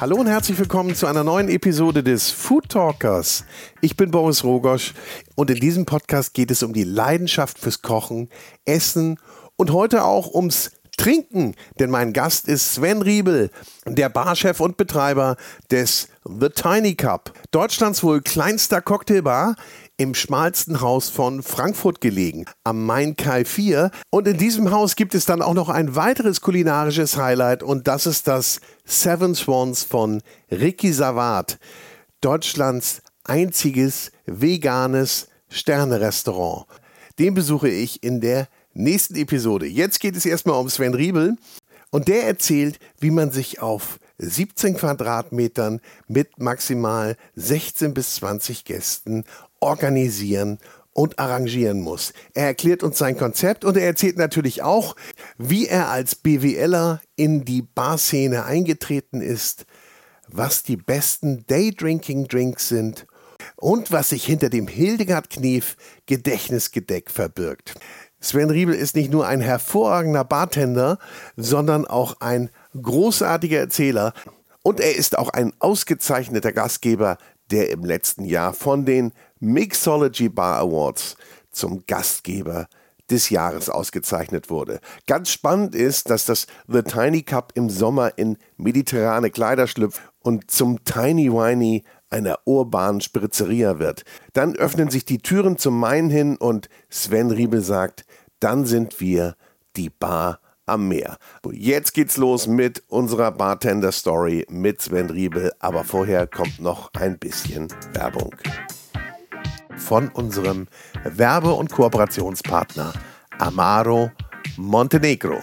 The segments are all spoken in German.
Hallo und herzlich willkommen zu einer neuen Episode des Food Talkers. Ich bin Boris Rogosch und in diesem Podcast geht es um die Leidenschaft fürs Kochen, Essen und heute auch ums Trinken, denn mein Gast ist Sven Riebel, der Barchef und Betreiber des The Tiny Cup, Deutschlands wohl kleinster Cocktailbar im schmalsten Haus von Frankfurt gelegen, am Main Kai 4. Und in diesem Haus gibt es dann auch noch ein weiteres kulinarisches Highlight und das ist das Seven Swans von Ricky Savat, Deutschlands einziges veganes Sternerestaurant. Den besuche ich in der nächsten Episode. Jetzt geht es erstmal um Sven Riebel und der erzählt, wie man sich auf 17 Quadratmetern mit maximal 16 bis 20 Gästen organisieren und arrangieren muss. Er erklärt uns sein Konzept und er erzählt natürlich auch, wie er als BWLer in die Barszene eingetreten ist, was die besten Daydrinking-Drinks sind und was sich hinter dem Hildegard Knef Gedächtnisgedeck verbirgt. Sven Riebel ist nicht nur ein hervorragender Bartender, sondern auch ein großartiger Erzähler. Und er ist auch ein ausgezeichneter Gastgeber, der im letzten Jahr von den Mixology Bar Awards zum Gastgeber des Jahres ausgezeichnet wurde. Ganz spannend ist, dass das The Tiny Cup im Sommer in mediterrane Kleider schlüpft und zum Tiny Winey einer urbanen Spritzeria wird. Dann öffnen sich die Türen zum Main hin und Sven Riebel sagt, dann sind wir die Bar am Meer. Jetzt geht's los mit unserer Bartender-Story mit Sven Riebel, aber vorher kommt noch ein bisschen Werbung. Von unserem Werbe- und Kooperationspartner Amaro Montenegro.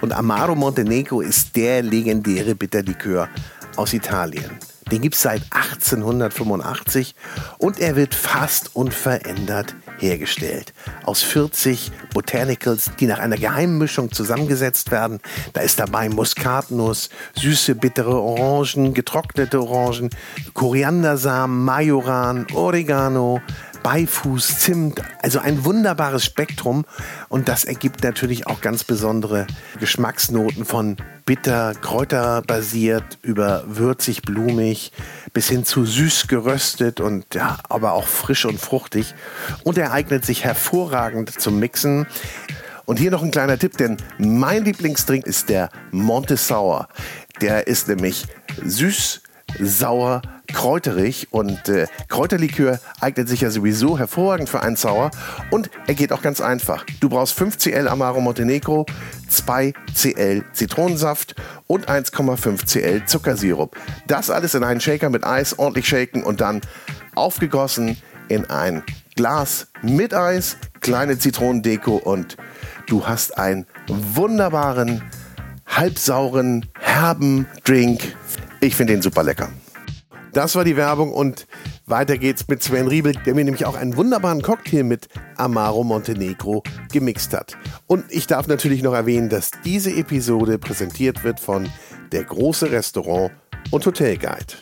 Und Amaro Montenegro ist der legendäre Bitterlikör aus Italien. Den gibt es seit 1885 und er wird fast unverändert hergestellt. Aus 40 Botanicals, die nach einer geheimen Mischung zusammengesetzt werden. Da ist dabei Muskatnuss, süße, bittere Orangen, getrocknete Orangen, Koriandersamen, Majoran, Oregano, Beifuß, Zimt, also ein wunderbares Spektrum und das ergibt natürlich auch ganz besondere Geschmacksnoten von bitter, kräuterbasiert über würzig, blumig bis hin zu süß geröstet und ja, aber auch frisch und fruchtig und er eignet sich hervorragend zum Mixen. Und hier noch ein kleiner Tipp, denn mein Lieblingsdrink ist der Monte Sour. Der ist nämlich süß, sauer, kräuterig und äh, Kräuterlikör eignet sich ja sowieso hervorragend für einen Sauer und er geht auch ganz einfach. Du brauchst 5 Cl Amaro Montenegro, 2 Cl Zitronensaft und 1,5 Cl Zuckersirup. Das alles in einen Shaker mit Eis ordentlich shaken und dann aufgegossen in ein Glas mit Eis, kleine Zitronendeko und du hast einen wunderbaren, halbsauren, herben Drink. Ich finde den super lecker. Das war die Werbung und weiter geht's mit Sven Riebel, der mir nämlich auch einen wunderbaren Cocktail mit Amaro Montenegro gemixt hat. Und ich darf natürlich noch erwähnen, dass diese Episode präsentiert wird von der große Restaurant und Hotel Guide.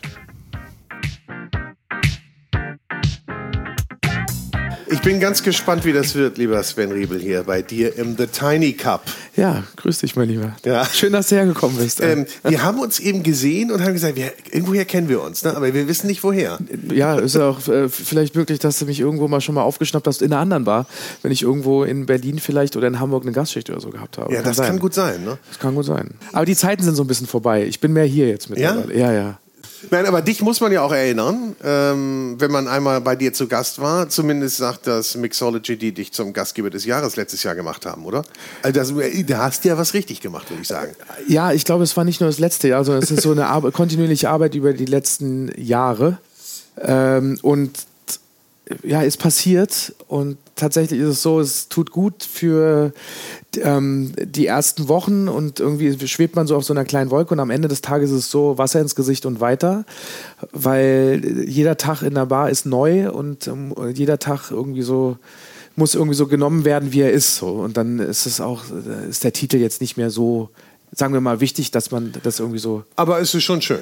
Ich bin ganz gespannt, wie das wird, lieber Sven Riebel, hier bei dir im The Tiny Cup. Ja, grüß dich, mein Lieber. Ja. Schön, dass du hergekommen bist. Ähm, wir haben uns eben gesehen und haben gesagt, wir, irgendwoher kennen wir uns, ne? aber wir wissen nicht woher. Ja, ist ja auch äh, vielleicht möglich, dass du mich irgendwo mal schon mal aufgeschnappt hast in einer anderen Bar, wenn ich irgendwo in Berlin vielleicht oder in Hamburg eine Gastschicht oder so gehabt habe. Ja, kann das sein. kann gut sein. Ne? Das kann gut sein. Aber die Zeiten sind so ein bisschen vorbei. Ich bin mehr hier jetzt mittlerweile. Ja, ja. ja. Nein, aber dich muss man ja auch erinnern, ähm, wenn man einmal bei dir zu Gast war. Zumindest sagt das Mixology, die dich zum Gastgeber des Jahres letztes Jahr gemacht haben, oder? Also das, da hast du ja was richtig gemacht, würde ich sagen. Ja, ich glaube, es war nicht nur das letzte Jahr, sondern es ist so eine Ar kontinuierliche Arbeit über die letzten Jahre. Ähm, und ja, ist passiert und tatsächlich ist es so, es tut gut für ähm, die ersten Wochen und irgendwie schwebt man so auf so einer kleinen Wolke und am Ende des Tages ist es so Wasser ins Gesicht und weiter, weil jeder Tag in der Bar ist neu und ähm, jeder Tag irgendwie so muss irgendwie so genommen werden, wie er ist. So. Und dann ist es auch, ist der Titel jetzt nicht mehr so sagen wir mal, wichtig, dass man das irgendwie so. Aber es ist schon schön.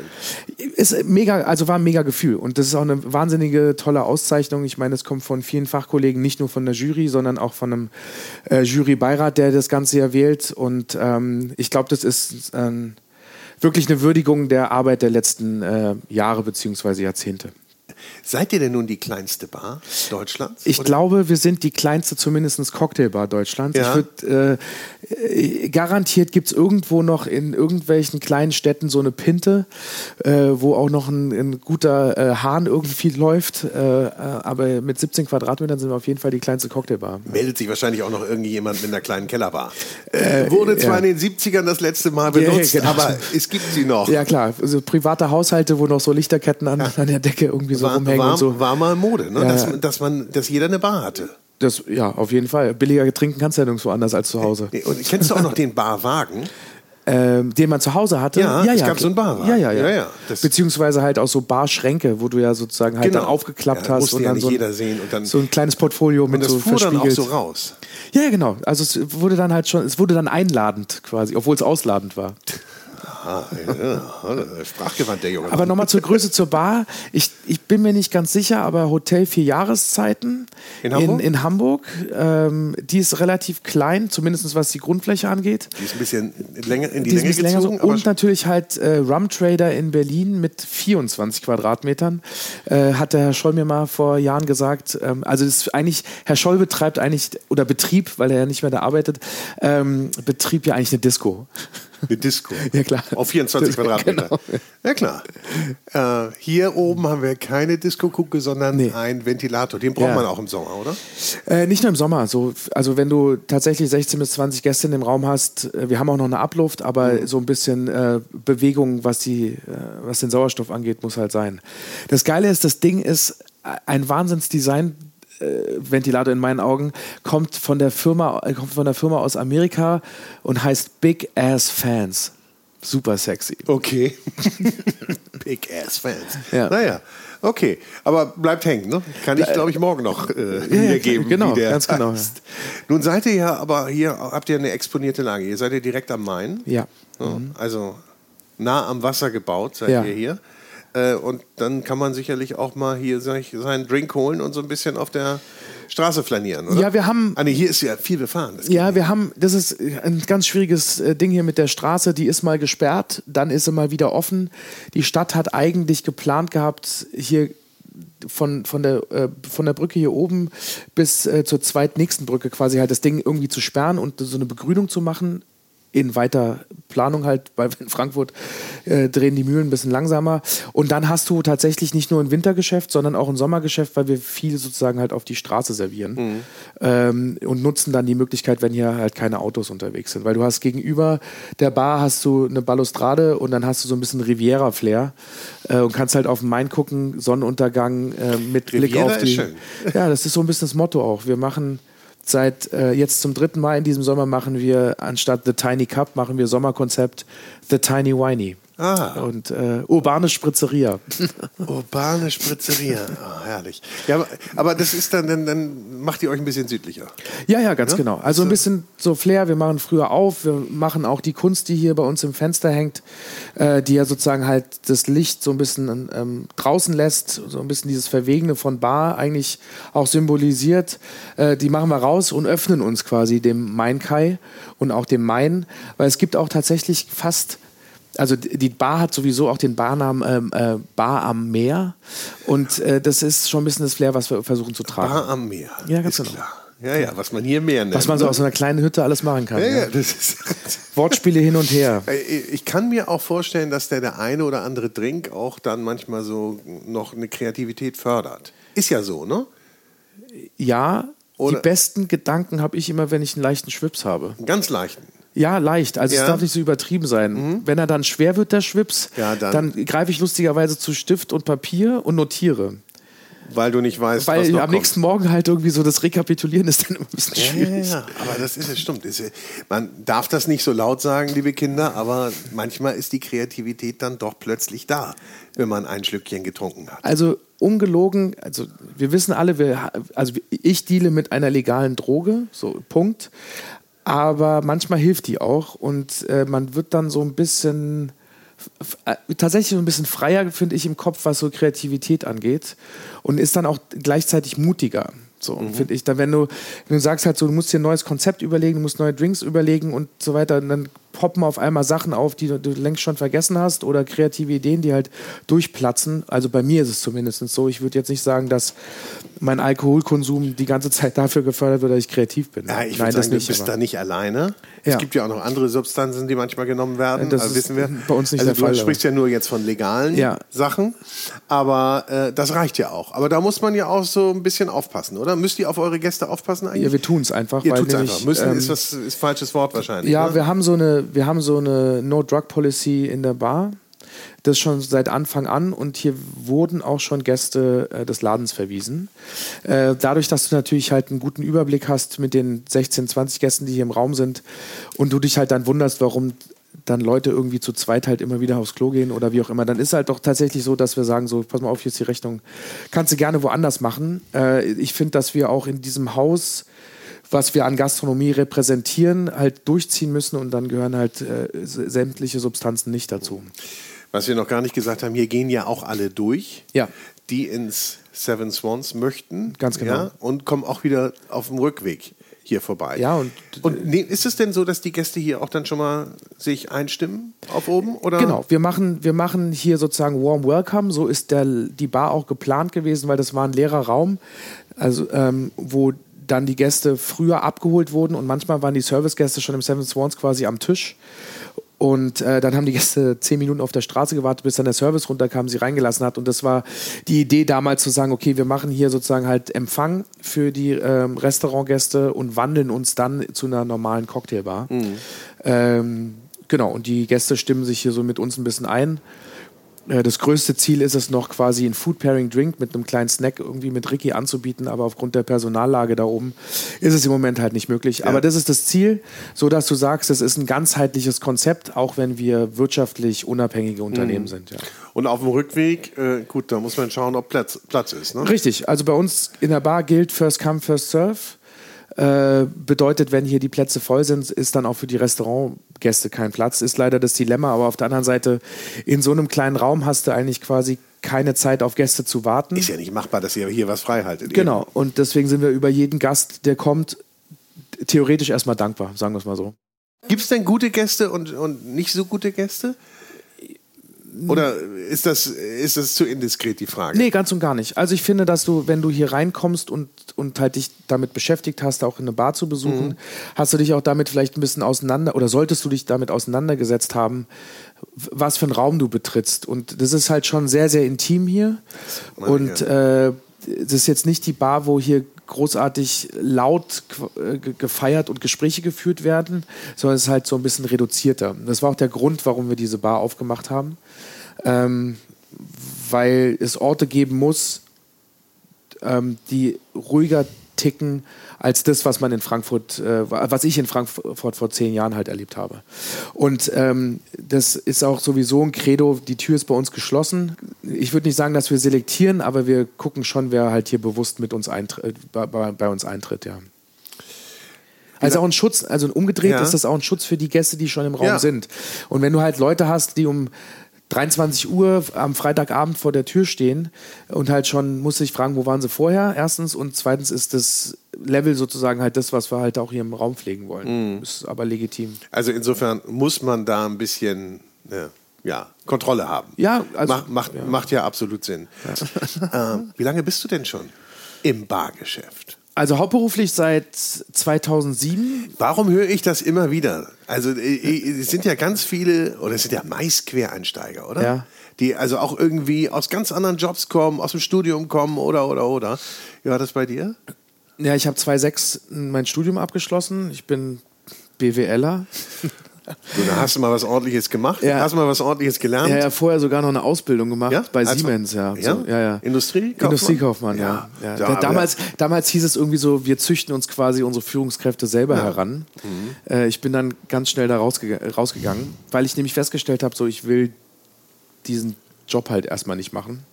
Ist mega, also war ein mega Gefühl. Und das ist auch eine wahnsinnige, tolle Auszeichnung. Ich meine, es kommt von vielen Fachkollegen, nicht nur von der Jury, sondern auch von einem äh, Jurybeirat, der das Ganze ja wählt. Und ähm, ich glaube, das ist ähm, wirklich eine Würdigung der Arbeit der letzten äh, Jahre bzw. Jahrzehnte. Seid ihr denn nun die kleinste Bar Deutschlands? Ich oder? glaube, wir sind die kleinste, zumindest Cocktailbar Deutschlands. Ja. Ich würd, äh, garantiert gibt es irgendwo noch in irgendwelchen kleinen Städten so eine Pinte, äh, wo auch noch ein, ein guter äh, Hahn irgendwie läuft. Äh, aber mit 17 Quadratmetern sind wir auf jeden Fall die kleinste Cocktailbar. Meldet sich wahrscheinlich auch noch irgendjemand mit einer kleinen Kellerbar. Wurde zwar Äh, ja. in den 70ern das letzte Mal Ja, ja, benutzt, genau. aber es gibt sie noch. Ja klar, also private Haushalte, wo noch so Lichterketten an, an der Decke irgendwie so war, rumhängen war, und so. war mal Mode, ne? Ja, dass, ja. dass, man, dass jeder eine Bar hatte. Das, ja, auf jeden Fall. Billiger trinken kannst du ja nirgendwo anders als zu Hause. Nee, Und kennst du auch noch den Barwagen? ähm, den man zu Hause hatte. Ja, es gab so einen Barwagen. Ja, ja, ja. Ja, ja. Beziehungsweise halt auch so Barschränke, wo du ja sozusagen halt Genau. dann aufgeklappt Ja, hast und ja dann nicht so ein, und dann- so ein kleines Portfolio mit Und das so fuhr dann auch verspiegelt. so raus. Ja, ja, genau. Also es wurde dann halt schon, es wurde dann einladend quasi, obwohl es ausladend war. Ah, ja, sprachgewandt der Junge. Aber nochmal zur Größe zur Bar. Ich, ich bin mir nicht ganz sicher, aber Hotel vier Jahreszeiten In Hamburg? In, in Hamburg ähm, die ist relativ klein, zumindest was die Grundfläche angeht. die ist ein bisschen länger in die, Die Länge bisschen länger so. gezogen. Und natürlich halt äh, Rum Trader in Berlin mit 24 Quadratmetern. Äh, hat der Herr Scholl mir mal vor Jahren gesagt. Ähm, also das ist eigentlich, Herr Scholl betreibt eigentlich, oder Betrieb, weil er ja nicht mehr da arbeitet, ähm, betrieb ja eigentlich eine Disco. Eine Disco. Ja, klar. Auf 24 Quadratmeter. Genau. Ja klar. Äh, hier oben haben wir keine Disco-Kucke, sondern Nee. einen Ventilator. Den braucht Ja. man auch im Sommer, oder? Äh, nicht nur im Sommer. So, also wenn du tatsächlich 16 bis 20 Gäste in dem Raum hast, äh, wir haben auch noch eine Abluft, aber Mhm. so ein bisschen äh, Bewegung, was, die, äh, was den Sauerstoff angeht, muss halt sein. Das Geile ist, das Ding ist ein Wahnsinnsdesign. Äh, Ventilator in meinen Augen kommt von der Firma äh, kommt von der Firma aus Amerika und heißt Big Ass Fans. Super sexy. Okay. Big Ass Fans. Ja. Naja, okay. Aber bleibt hängen, ne? Kann ich, glaube ich, morgen noch äh, ja, wiedergeben, genau, wie der ganz genau, heißt. Nun seid ihr ja, aber hier habt ihr eine exponierte Lage. Ihr seid ja direkt am Main. Ja. Ja, Also nah am Wasser gebaut seid Ja. ihr hier. Äh, Und dann kann man sicherlich auch mal hier sich seinen Drink holen und so ein bisschen auf der Straße flanieren, oder? Ja, wir haben- Ah, nee, hier ist ja viel befahren. Ja, nicht. wir haben, das ist ein ganz schwieriges äh, Ding hier mit der Straße. Die ist mal gesperrt, dann ist sie mal wieder offen. Die Stadt hat eigentlich geplant gehabt, hier von, von, der, äh, von der Brücke hier oben bis äh, zur zweitnächsten Brücke quasi halt das Ding irgendwie zu sperren und so eine Begrünung zu machen. In weiter Planung halt, weil in Frankfurt äh, drehen die Mühlen ein bisschen langsamer. Und dann hast du tatsächlich nicht nur ein Wintergeschäft, sondern auch ein Sommergeschäft, weil wir viel sozusagen halt auf die Straße servieren ähm, und nutzen dann die Möglichkeit, wenn hier halt keine Autos unterwegs sind. Weil du hast gegenüber der Bar hast du eine Balustrade und dann hast du so ein bisschen Riviera-Flair äh, und kannst halt auf den Main gucken, Sonnenuntergang äh, mit Blick Riviera auf ist die. schön. Ja, das ist so ein bisschen das Motto auch. Wir machen seit äh, jetzt zum dritten Mal in diesem Sommer machen wir anstatt The Tiny Cup machen wir Sommerkonzept The Tiny Winey. Ah. Und äh, urbane Spritzeria. Urbane Spritzeria. Oh, herrlich. Ja, aber, das ist dann, dann, dann macht ihr euch ein bisschen südlicher. Ja, ja, ganz genau. Also ein bisschen so Flair. Wir machen früher auf. Wir machen auch die Kunst, die hier bei uns im Fenster hängt, äh, die ja sozusagen halt das Licht so ein bisschen ähm, draußen lässt, so ein bisschen dieses Verwegene von Bar eigentlich auch symbolisiert. Äh, die machen wir raus und öffnen uns quasi dem Mainkai und auch dem Main, weil es gibt auch tatsächlich fast also die Bar hat sowieso auch den Barnamen ähm, äh, Bar am Meer und äh, das ist schon ein bisschen das Flair, was wir versuchen zu tragen. Bar am Meer. Ja, ganz ist genau. klar. Ja, ja, was man hier mehr nennt. Was man so ne? aus so einer kleinen Hütte alles machen kann. ja, Ja, das ist. Wortspiele hin und her. Ich kann mir auch vorstellen, dass der, der eine oder andere Drink auch dann manchmal so noch eine Kreativität fördert. Ist ja so, ne? Ja, Oder- die besten Gedanken habe ich immer, wenn ich einen leichten Schwips habe. Einen ganz leichten. Ja, leicht. Also Ja. Mhm. es darf nicht so übertrieben sein. Wenn er dann schwer wird, der Schwips, Ja, dann- greife ich lustigerweise zu Stift und Papier und notiere. Weil du nicht weißt, was Weil noch am kommt. nächsten Morgen halt irgendwie so das Rekapitulieren ist dann immer ein bisschen Ja, ja, schwierig. ja, aber das ist es, stimmt. Man darf das nicht so laut sagen, liebe Kinder, aber manchmal ist die Kreativität dann doch plötzlich da, wenn man ein Schlückchen getrunken hat. Also ungelogen, also wir wissen alle, wir, also ich deale mit einer legalen Droge, so Punkt. Aber manchmal hilft die auch und äh, man wird dann so ein bisschen äh, tatsächlich so ein bisschen freier, finde ich, im Kopf, was so Kreativität angeht und ist dann auch gleichzeitig mutiger. So, mhm. finde ich. Dann, wenn du, wenn du sagst halt so, du musst dir ein neues Konzept überlegen, du musst neue Drinks überlegen und so weiter, dann poppen auf einmal Sachen auf, die du, du, längst schon vergessen hast oder kreative Ideen, die halt durchplatzen. Also bei mir ist es zumindest so. Ich würde jetzt nicht sagen, dass mein Alkoholkonsum die ganze Zeit dafür gefördert wird, dass ich kreativ bin. Ja, ich Nein, das sagen, nicht, du bist aber. da nicht alleine. Ja. Es gibt ja auch noch andere Substanzen, die manchmal genommen werden. Das also wissen wir. Bei uns nicht also der Fall. Du sprichst ja nur jetzt von legalen ja. Sachen, aber äh, das reicht ja auch. Aber da muss man ja auch so ein bisschen aufpassen, oder? Müsst ihr auf eure Gäste aufpassen eigentlich? Ja, wir tun es einfach. Ihr tut es einfach. Müssen ähm, ist was ist falsches Wort wahrscheinlich. Ja, ne? wir haben so eine, wir haben so eine No Drug Policy in der Bar. Das schon seit Anfang an und hier wurden auch schon Gäste äh, des Ladens verwiesen. Äh, dadurch, dass du natürlich halt einen guten Überblick hast mit den 16, 20 Gästen, die hier im Raum sind und du dich halt dann wunderst, warum dann Leute irgendwie zu zweit halt immer wieder aufs Klo gehen oder wie auch immer, dann ist halt doch tatsächlich so, dass wir sagen, so, pass mal auf, hier ist die Rechnung, kannst du gerne woanders machen. Äh, ich finde, dass wir auch in diesem Haus was wir an Gastronomie repräsentieren, halt durchziehen müssen und dann gehören halt äh, sämtliche Substanzen nicht dazu. Was wir noch gar nicht gesagt haben, hier gehen ja auch alle durch, ja. die ins Seven Swans möchten. Ganz genau. Ja, und kommen auch wieder auf dem Rückweg hier vorbei. Ja, und, und nee, ist es denn so, dass die Gäste hier auch dann schon mal sich einstimmen auf oben? Oder? Genau, wir machen, wir machen hier sozusagen Warm Welcome. So ist der, die Bar auch geplant gewesen, weil das war ein leerer Raum, also, ähm, wo dann die Gäste früher abgeholt wurden und manchmal waren die Servicegäste schon im Seven Swans quasi am Tisch. Und äh, dann haben die Gäste zehn Minuten auf der Straße gewartet, bis dann der Service runterkam, sie reingelassen hat. Und das war die Idee damals zu sagen, okay, wir machen hier sozusagen halt Empfang für die ähm, Restaurantgäste und wandeln uns dann zu einer normalen Cocktailbar. Mhm. Ähm, genau, und die Gäste stimmen sich hier so mit uns ein bisschen ein. Äh, das größte Ziel ist es noch quasi ein Food Pairing Drink mit einem kleinen Snack irgendwie mit Ricky anzubieten, aber aufgrund der Personallage da oben ist es im Moment halt nicht möglich. Ja. Aber das ist das Ziel, so dass du sagst, es ist ein ganzheitliches Konzept, auch wenn wir wirtschaftlich unabhängige Unternehmen mhm. sind. Ja. Und auf dem Rückweg, äh, gut, da muss man schauen, ob Platz, Platz ist. Ne? Richtig, also bei uns in der Bar gilt First Come, First Serve. Äh, bedeutet, wenn hier die Plätze voll sind, ist dann auch für die Restaurantgäste kein Platz. Ist leider das Dilemma, aber auf der anderen Seite, in so einem kleinen Raum hast du eigentlich quasi keine Zeit auf Gäste zu warten. Ist ja nicht machbar, dass ihr hier was frei haltet. Genau, und deswegen sind wir über jeden Gast, der kommt, theoretisch erstmal dankbar, sagen wir es mal so. Gibt es denn gute Gäste und, und nicht so gute Gäste? Oder ist das, ist das zu indiskret, die Frage? Nee, ganz und gar nicht. Also ich finde, dass du, wenn du hier reinkommst und, und halt dich damit beschäftigt hast, auch eine Bar zu besuchen, mhm. hast du dich auch damit vielleicht ein bisschen auseinander oder solltest du dich damit auseinandergesetzt haben, was für einen Raum du betrittst. Und das ist halt schon sehr, sehr intim hier. Und äh, das ist jetzt nicht die Bar, wo hier großartig laut äh, gefeiert und Gespräche geführt werden, sondern es ist halt so ein bisschen reduzierter. Das war auch der Grund, warum wir diese Bar aufgemacht haben, ähm, weil es Orte geben muss, ähm, die ruhiger ticken als das, was man in Frankfurt, äh, was ich in Frankfurt vor zehn Jahren halt erlebt habe. Und ähm, das ist auch sowieso ein Credo, die Tür ist bei uns geschlossen. Ich würde nicht sagen, dass wir selektieren, aber wir gucken schon, wer halt hier bewusst mit uns eintritt, äh, bei, bei, uns eintritt, ja. Also auch ein Schutz, also umgedreht ja. ist das auch ein Schutz für die Gäste, die schon im Raum ja. sind. Und wenn du halt Leute hast, die um 23 Uhr am Freitagabend vor der Tür stehen und halt schon muss ich fragen, wo waren sie vorher? Erstens und zweitens ist das Level sozusagen halt das, was wir halt auch hier im Raum pflegen wollen. Mhm. Ist aber legitim. Also insofern muss man da ein bisschen ja, ja Kontrolle haben. Ja, also, Mach, macht, ja. macht ja absolut Sinn. Ja. äh, wie lange bist du denn schon im Bargeschäft? Also hauptberuflich seit 2007. Warum höre ich das immer wieder? Also äh, äh, es sind ja ganz viele, oder es sind ja meist Quereinsteiger, oder? Ja. Die also auch irgendwie aus ganz anderen Jobs kommen, aus dem Studium kommen oder, oder, oder. Wie war das bei dir? Ja, ich habe 2006 mein Studium abgeschlossen. Ich bin BWLer. Du, da hast du mal was Ordentliches gemacht? Ja. Hast du mal was Ordentliches gelernt? Ja, ja, vorher sogar noch eine Ausbildung gemacht ja? bei also, Siemens, ja. Ja? So, ja, ja. Industriekaufmann? Industriekaufmann, ja. ja. Da, damals, damals hieß es irgendwie so, wir züchten uns quasi unsere Führungskräfte selber heran. Mhm. Äh, ich bin dann ganz schnell da rausge rausgegangen, weil ich nämlich festgestellt habe, so ich will diesen Job halt erstmal nicht machen.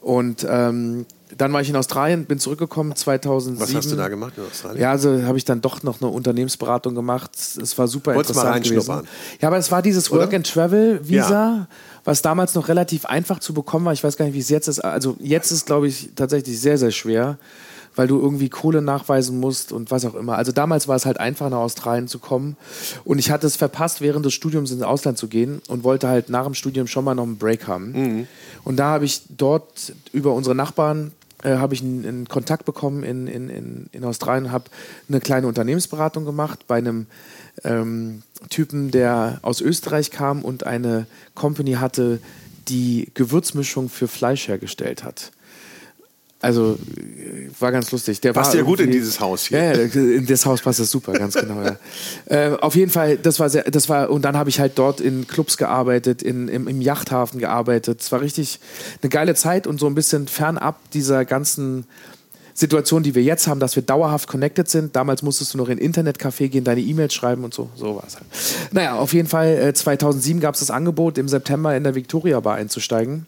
Und ähm, dann war ich in Australien, bin zurückgekommen 2007. Was hast du da gemacht in Australien? Ja, also habe ich dann doch noch eine Unternehmensberatung gemacht. Es war super Wolltest interessant mal gewesen. Ja, aber es war dieses Work Oder? and Travel Visa, Ja. was damals noch relativ einfach zu bekommen war. Ich weiß gar nicht, wie es jetzt ist. Also jetzt ist, glaube ich, tatsächlich sehr, sehr schwer, weil du irgendwie Kohle nachweisen musst und was auch immer. Also damals war es halt einfach nach Australien zu kommen. Und ich hatte es verpasst, während des Studiums ins Ausland zu gehen und wollte halt nach dem Studium schon mal noch einen Break haben. Mhm. Und da habe ich dort über unsere Nachbarn äh, habe ich einen, einen Kontakt bekommen in, in, in, in Australien, habe eine kleine Unternehmensberatung gemacht bei einem ähm, Typen, der aus Österreich kam und eine Company hatte, die Gewürzmischung für Fleisch hergestellt hat. Also äh, war ganz lustig. Der Passt ja gut in dieses Haus hier. Ja, ja, in das Haus passt das super, ganz genau. Ja. äh, auf jeden Fall, das war sehr, das war und dann habe ich halt dort in Clubs gearbeitet, in, im, im Yachthafen gearbeitet. Es war richtig eine geile Zeit und so ein bisschen fernab dieser ganzen Situation, die wir jetzt haben, dass wir dauerhaft connected sind. Damals musstest du noch in Internetcafé gehen, deine E-Mails schreiben und so. So war es halt. Naja, auf jeden Fall, äh, 2007 gab es das Angebot, im September in der Victoria Bar einzusteigen.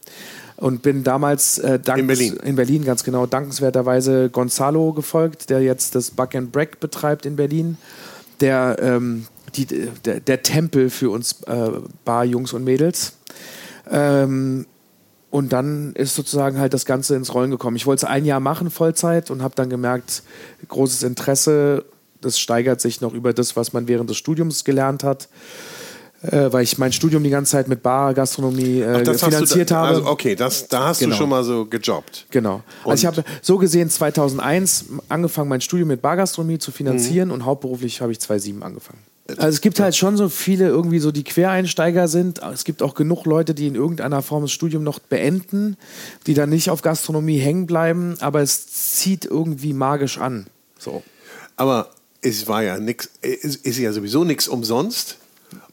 Und bin damals äh, dankens- In Berlin. in Berlin, ganz genau, dankenswerterweise Gonzalo gefolgt, der jetzt das Buck and Break betreibt in Berlin. Der, ähm, die, der, der Tempel für uns äh, Bar-Jungs und Mädels. Ähm, und dann ist sozusagen halt das Ganze ins Rollen gekommen. Ich wollte es ein Jahr machen, Vollzeit, und habe dann gemerkt, großes Interesse, das steigert sich noch über das, was man während des Studiums gelernt hat. Äh, weil ich mein Studium die ganze Zeit mit Bar, Gastronomie äh, hast finanziert da, habe. Also okay, das, da hast Genau. du schon mal so gejobbt. Genau. Und- Also ich habe so gesehen 2001 angefangen, mein Studium mit Bargastronomie zu Mhm. finanzieren und hauptberuflich habe ich 2007 angefangen. Also es gibt halt schon so viele irgendwie so, die Quereinsteiger sind. Es gibt auch genug Leute, die in irgendeiner Form das Studium noch beenden, die dann nicht auf Gastronomie hängen bleiben, aber es zieht irgendwie magisch an. So. Aber es war ja nix, es ist ja sowieso nichts umsonst.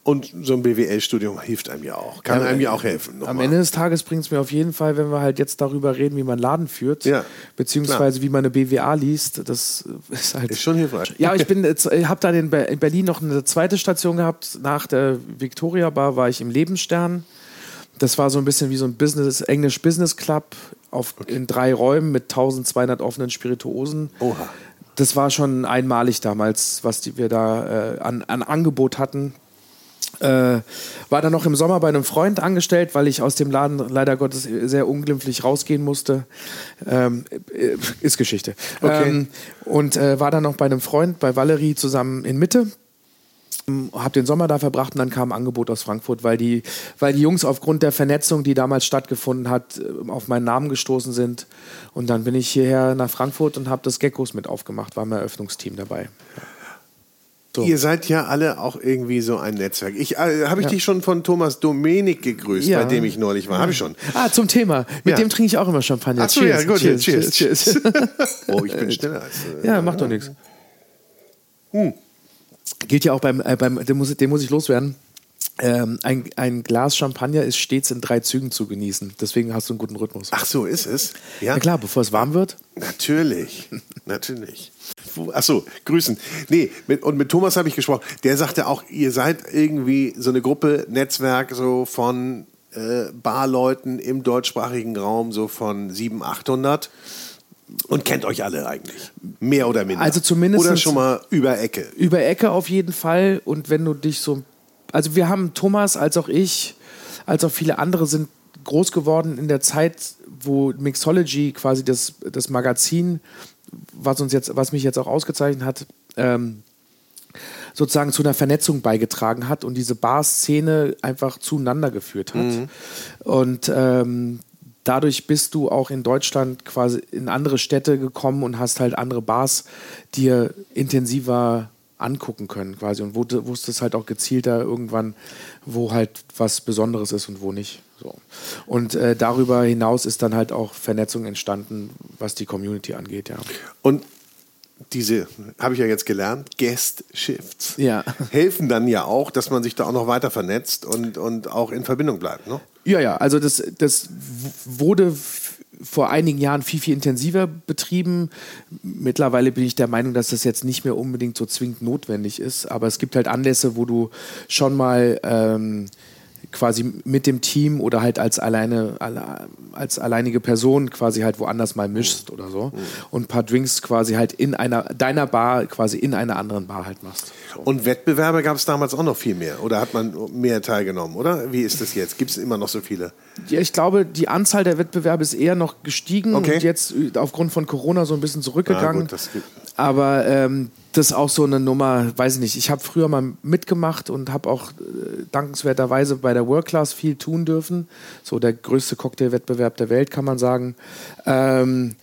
Und so ein BWL-Studium hilft einem ja auch. Kann Ja, einem ja auch helfen. Am. Ende des Tages bringt es mir auf jeden Fall, wenn wir halt jetzt darüber reden, wie man Laden führt, Ja, beziehungsweise wie man eine BWA liest. Das ist halt Ist schon hilfreich. Ja, ich bin habe dann in, Be- in Berlin noch eine zweite Station gehabt. Nach der Victoria Bar war ich im Lebensstern. Das war so ein bisschen wie so ein Business, Englisch Business Club auf, in drei Räumen mit 1200 offenen Spirituosen. Oha. Das war schon einmalig damals, was die, wir da äh, an, an Angebot hatten. Äh, war dann noch im Sommer bei einem Freund angestellt, weil ich aus dem Laden leider Gottes sehr unglimpflich rausgehen musste. Ähm, äh, ist Geschichte. Okay. Ähm, und äh, war dann noch bei einem Freund, bei Valerie zusammen in Mitte. Hab den Sommer da verbracht und dann kam ein Angebot aus Frankfurt, weil die, weil die Jungs aufgrund der Vernetzung, die damals stattgefunden hat, äh, auf meinen Namen gestoßen sind. Und dann bin ich hierher nach Frankfurt und habe das Geckos mit aufgemacht, war im Eröffnungsteam dabei. So. Ihr seid ja alle auch irgendwie so ein Netzwerk. Ich äh, habe ich Ja. dich schon von Thomas Domenik gegrüßt, Ja. bei dem ich neulich war. Habe ich schon. Ah, zum Thema. Mit Ja. dem trinke ich auch immer Champagner. Ach so, ja, gut. Cheers, cheers. cheers. Oh, ich bin schneller als. Äh, ja, macht doch nichts. Gilt ja auch beim, äh, beim den, muss, ich- den muss ich loswerden. Ähm, ein, ein Glas Champagner ist stets in drei Zügen zu genießen. Deswegen hast du einen guten Rhythmus. Ach so, ist es? Ja, Na klar, bevor es warm wird. Natürlich, natürlich. Wo- Ach so, grüßen. Nee, mit, und mit Thomas habe ich gesprochen. Der sagte auch, ihr seid irgendwie so eine Gruppe, Netzwerk so von äh, Barleuten im deutschsprachigen Raum, so von 700, 800 und kennt euch alle eigentlich. Mehr oder minder. Also zumindest- Oder schon mal über Ecke. Über Ecke auf jeden Fall. Und wenn du dich so. Also, wir haben Thomas als auch ich, als auch viele andere sind groß geworden in der Zeit, wo Mixology quasi das, das Magazin, was, uns jetzt, was mich jetzt auch ausgezeichnet hat, ähm, sozusagen zu einer Vernetzung beigetragen hat und diese Bar-Szene einfach zueinander geführt hat. Und ähm, dadurch bist du auch in Deutschland quasi in andere Städte gekommen und hast halt andere Bars dir intensiver angucken können quasi und wusste- wusstest halt auch gezielter irgendwann, wo halt was Besonderes ist und wo nicht. So. Und äh, darüber hinaus ist dann halt auch Vernetzung entstanden, was die Community angeht, ja. Und diese, habe ich ja jetzt gelernt, Guest Shifts Ja. helfen dann ja auch, dass man sich da auch noch weiter vernetzt und, und auch in Verbindung bleibt. Ne? Ja, ja, also das, das wurde vor einigen Jahren viel, viel intensiver betrieben. Mittlerweile bin ich der Meinung, dass das jetzt nicht mehr unbedingt so zwingend notwendig ist. Aber es gibt halt Anlässe, wo du schon mal ähm, quasi mit dem Team oder halt als alleine als alleinige Person quasi halt woanders mal mischst oder so mhm. und ein paar Drinks quasi halt in einer deiner Bar quasi in einer anderen Bar halt machst. So. Und Wettbewerbe gab es damals auch noch viel mehr oder hat man mehr teilgenommen oder wie ist das jetzt? Gibt es immer noch so viele? Ja, ich glaube, die Anzahl der Wettbewerbe ist eher noch gestiegen okay. und jetzt aufgrund von Corona so ein bisschen zurückgegangen. Ah, gut, Aber ähm, das ist auch so eine Nummer, weiß ich nicht. Ich habe früher mal mitgemacht und habe auch äh, dankenswerterweise bei der World Class viel tun dürfen. So der größte Cocktailwettbewerb der Welt, kann man sagen. Ähm,